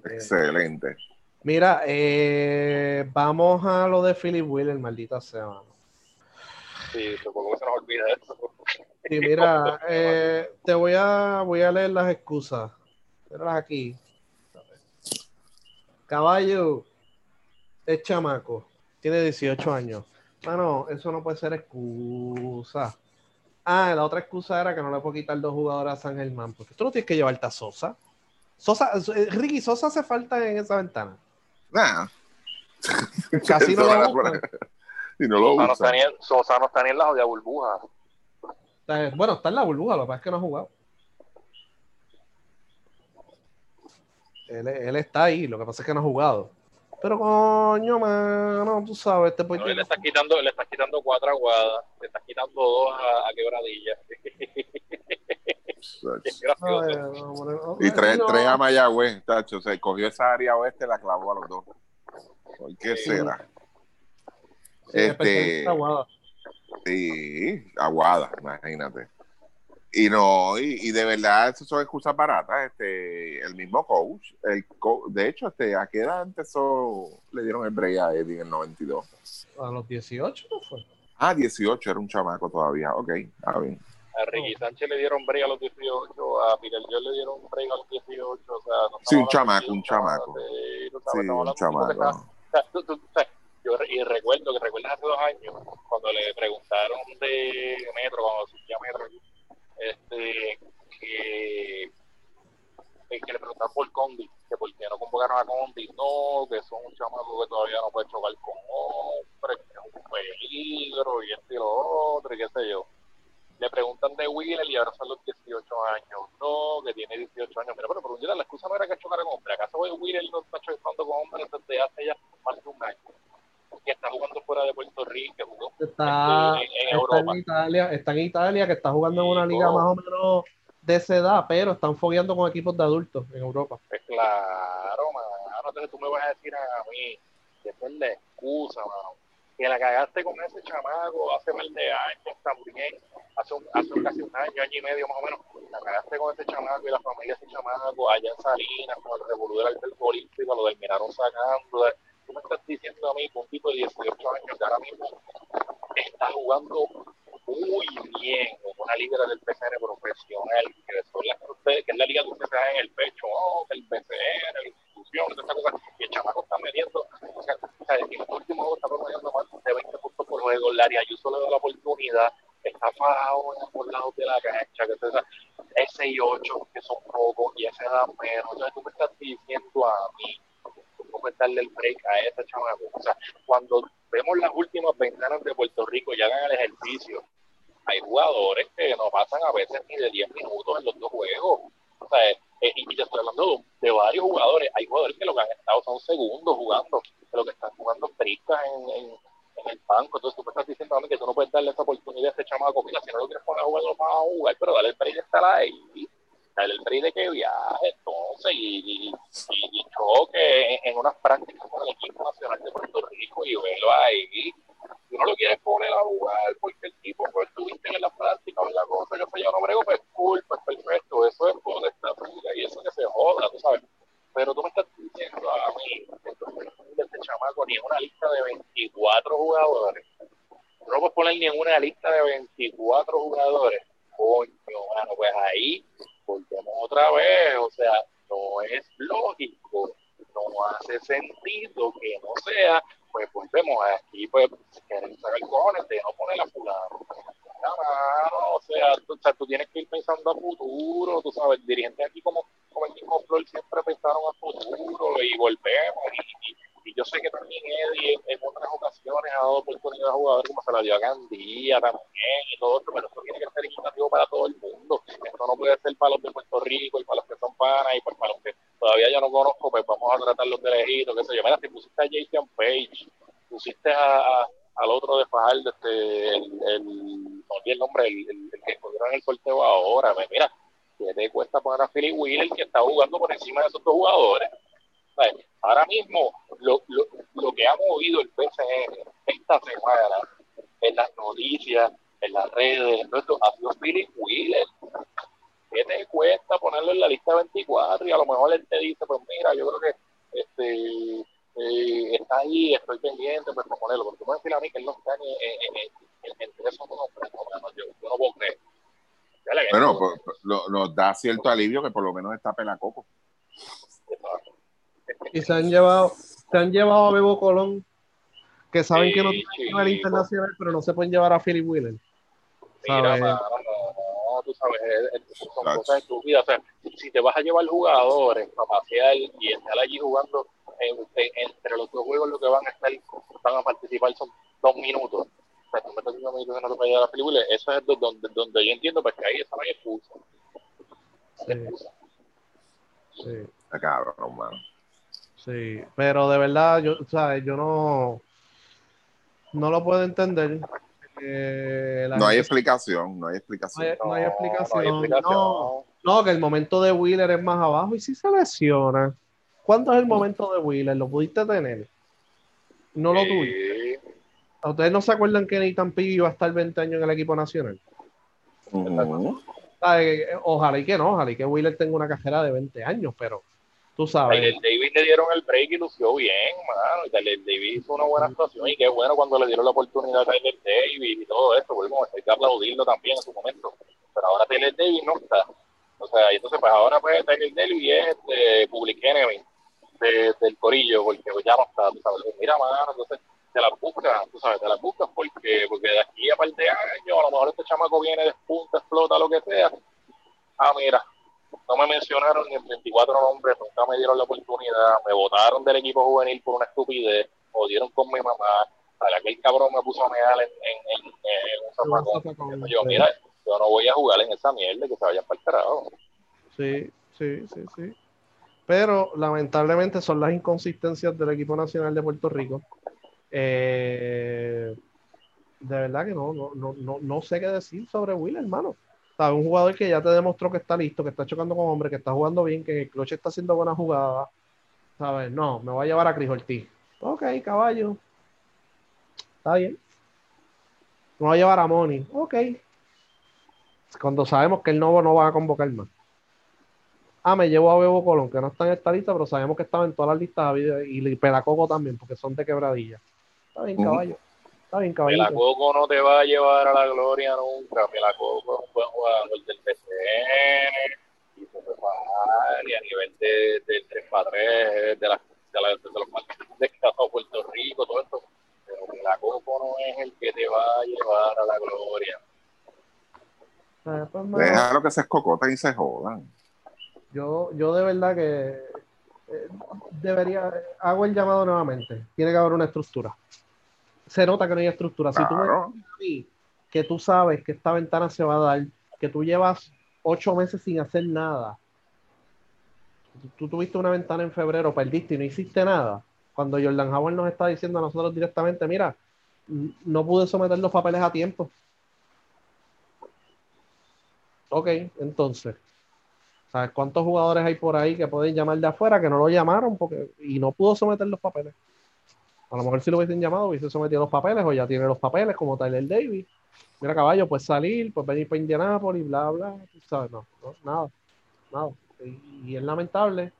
Excelente. Mira, eh, vamos a lo de Philip Wheeler, maldita sea, Sí, supongo que se nos olvida eso. Sí, mira, eh, te voy a, voy a leer las excusas. Verlas aquí. Caballo es chamaco, tiene 18 años. Bueno, eso no puede ser excusa. Ah, la otra excusa era que no le puedo quitar dos jugadores a San Germán, porque tú no tienes que llevarte a Sosa. Sosa, eh, Ricky Sosa hace falta en esa ventana. Nah. Casi no lo buscan. Y no lo Sosa, no está Sosa no está ni en la de burbuja. Bueno, está en la burbuja, lo que pasa es que no ha jugado. Él, él, está ahí, lo que pasa es que no ha jugado. Pero coño, mano, tú sabes, este pues, no, le estás quitando, le estás quitando cuatro aguadas, le estás quitando dos a, a quebradilla. y tres, tres a Mayagüez, tacho, se cogió esa área oeste y la clavó a los dos. ¿Qué será? este, aguada. Sí, aguada, imagínate. Y no, y, de verdad, eso son excusas baratas. Este, el mismo coach, el de hecho, este, ¿a qué edad empezó? Le dieron el break a Eddie en el 92. A los 18, ¿no fue? Ah, 18, era un chamaco todavía. Ok, está bien. A Ricky Sánchez le dieron break a los 18, a Miguel Yo le dieron break a los 18. O sea, no sí, un chamaco, un chamaco. sí, un chamaco. yo y recuerdo que recuerdas hace dos años, cuando le preguntaron de Metro, cuando surgía Metro este, que, que le preguntaron por Condi, que por qué no convocaron a Condi, no, que son un chamaco que todavía no puede chocar con hombres, que es un peligro y este y lo otro, y qué sé yo. Le preguntan de Wheeler y ahora son los 18 años. No, que tiene 18 años. Pero, pero, pero la excusa no era que chocara con hombres. ¿Acaso Wheeler no está chocando con hombres desde hace ya más de un año? Que está jugando fuera de Puerto Rico, jugó está, en, Europa. en Italia, está en Italia, que está jugando en una liga más o menos de esa edad, pero están fogueando con equipos de adultos en Europa. Pues claro, mano. Entonces tú me vas a decir a mí que es la excusa, mano. Que la cagaste con ese chamaco hace más de años también, hace, un, hace casi un año, año y medio más o menos. La cagaste con ese chamaco y la familia de ese chamaco allá en Salinas, con el revolú del Olímpico, lo terminaron sacando tú me estás diciendo a mí que un tipo de 18 años que ahora mismo está jugando muy bien en una liga del PCN profesional, que, que es la liga encima de esos dos jugadores? Ahora mismo, lo, lo, lo que ha movido el PCN esta semana en las noticias, en las redes, en esto, ha sido Philly Wheeler. ¿Qué te cuesta ponerlo en la lista 24? Y a lo mejor él te dice, pues mira, yo creo que este eh, está ahí, estoy pendiente, pues por ponerlo. Porque tú me decís a mí que él no está ni en, en, en, en esos nombres, no, yo, yo no puedo creer. Bueno, pues, lo, nos da cierto alivio que por lo menos está Pelacoco. Y se han llevado, se han llevado a Bebo Colón, que saben que no tiene Sí, nivel sí, internacional, pero no se pueden llevar a Philip Wheeler. Mira, no, tú sabes, es- es- son Claro. cosas estúpidas. O sea, si te vas a llevar jugadores para pasear y estar allí jugando en- en- entre los dos juegos, lo que van a estar, van a participar son dos minutos. O sea, tú me estás diciendo que no te llevar a película, eso es do- donde, donde yo entiendo, pues que ahí esa no hay excusa. Sí, sí, Está cabrón, mano. Sí. Pero de verdad, yo, ¿sabes? Yo no, no lo puedo entender. Eh, No hay explicación, no hay explicación. no hay explicación. No, hay explicación. No. No, que el momento de Wheeler es más abajo y si se lesiona. ¿Cuánto es el momento de Wheeler? ¿Lo pudiste tener? No lo Sí. tuviste. ¿Ustedes no se acuerdan que Nathan Piggy iba a estar 20 años en el equipo nacional? ¿Sabes? Ojalá y que no, ojalá y que Wheeler tenga una carrera de 20 años, pero tú sabes. Tyler Davis le dieron el break y lució bien, mano. Y Tyler Davis hizo una buena actuación y qué bueno cuando le dieron la oportunidad a Tyler Davis y todo esto. Pues, bueno, hay que aplaudirlo también en su momento. Pero ahora Tyler Davis no está. O sea, y entonces, pues ahora pues Tyler Davis es este, Public Enemy de- del Corillo, porque pues, ya no está. Tú sabes, mira, mano, entonces te la buscas, tú sabes, te la buscas porque, porque de aquí a par de años, a lo mejor este chamaco viene, despunta, explota, lo que sea. Ah, mira, no me mencionaron ni en 24 nombres, nunca me dieron la oportunidad, me votaron del equipo juvenil por una estupidez, jodieron con mi mamá, para que el cabrón me puso a mear en, en, en, en un zafacón, Yo, mira, yo no voy a jugar en esa mierda, que se vayan para el carajo. Sí, sí, sí, sí. Pero lamentablemente son las inconsistencias del equipo nacional de Puerto Rico. Eh, de verdad que no, no, no, no, no sé qué decir sobre Will, hermano. ¿Sabes? Un jugador que ya te demostró que está listo, que está chocando con hombre, que está jugando bien, que en el clutch está haciendo buenas jugadas. ¿Sabes? No, me voy a llevar a Chris Ortiz. Ok, caballo. Está bien. Me voy a llevar a Moni. Ok. Cuando sabemos que el Novo no va a convocar más. Ah, me llevo a Bebo Colón, que no está en esta lista, pero sabemos que estaba en todas las listas y Pelacoco también, porque son de quebradilla. Está bien, caballo. Está bien, caballito. Pelacoco no te va a llevar a la gloria nunca. Pelacoco es un buen jugador del PCN y se puede bajar y a nivel de, de 3 para 3 de, las de, la, de los partidos de Estado Puerto Rico, todo esto. Pero Pelacoco no es el que te va a llevar a la gloria. Eh, pues, Déjalo que se escocoten y se jodan. yo, yo de verdad que eh, debería, hago el llamado nuevamente. Tiene que haber una estructura. Se nota que no hay estructura. Si tú me dices a mí que tú sabes que esta ventana se va a dar, que tú llevas ocho meses sin hacer nada. Tú, tuviste una ventana en febrero, perdiste y no hiciste nada. Cuando Jordan Howard nos está diciendo a nosotros directamente, mira, no pude someter los papeles a tiempo. Ok, entonces, ¿sabes cuántos jugadores hay por ahí que pueden llamar de afuera que no lo llamaron porque y no pudo someter los papeles? A lo mejor si lo hubiesen llamado, hubiese sometido los papeles o ya tiene los papeles como Tyler Davis. Mira, caballo, pues salir, pues venir para Indianápolis, bla, bla, ¿sabes? No, no, nada, nada. Y, y es lamentable.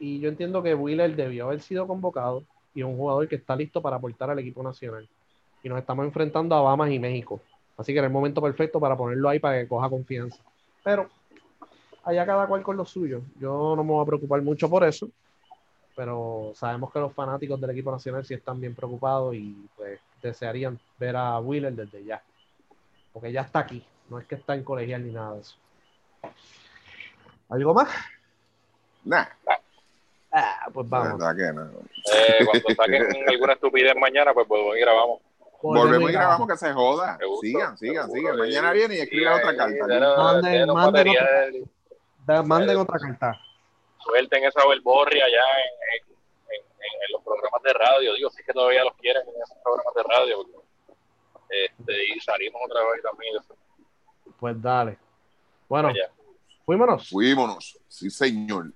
Y yo entiendo que Wheeler debió haber sido convocado y es un jugador que está listo para aportar al equipo nacional. Y nos estamos enfrentando a Bahamas y México. Así que era el momento perfecto para ponerlo ahí para que coja confianza. Pero allá cada cual con lo suyo. Yo no me voy a preocupar mucho por eso, pero sabemos que los fanáticos del equipo nacional sí están bien preocupados y pues desearían ver a Wheeler desde ya. Porque ya está aquí, no es que está en colegial ni nada de eso. ¿Algo más? Nah, Ah, pues vamos. que no. Eh, cuando saquen alguna estupidez mañana, pues volvemos y grabamos. Volvemos y grabamos que se joda. Sigan, sigan, sigan. Mañana viene y escribe otra carta. Manden- Manden otra carta. Suelten esa verborria allá en, en, los programas de radio. Digo, si es que todavía los quieren en esos programas de radio. Este, y salimos otra vez también. Pues dale. Bueno, fuímonos. Fuímonos, sí, señor.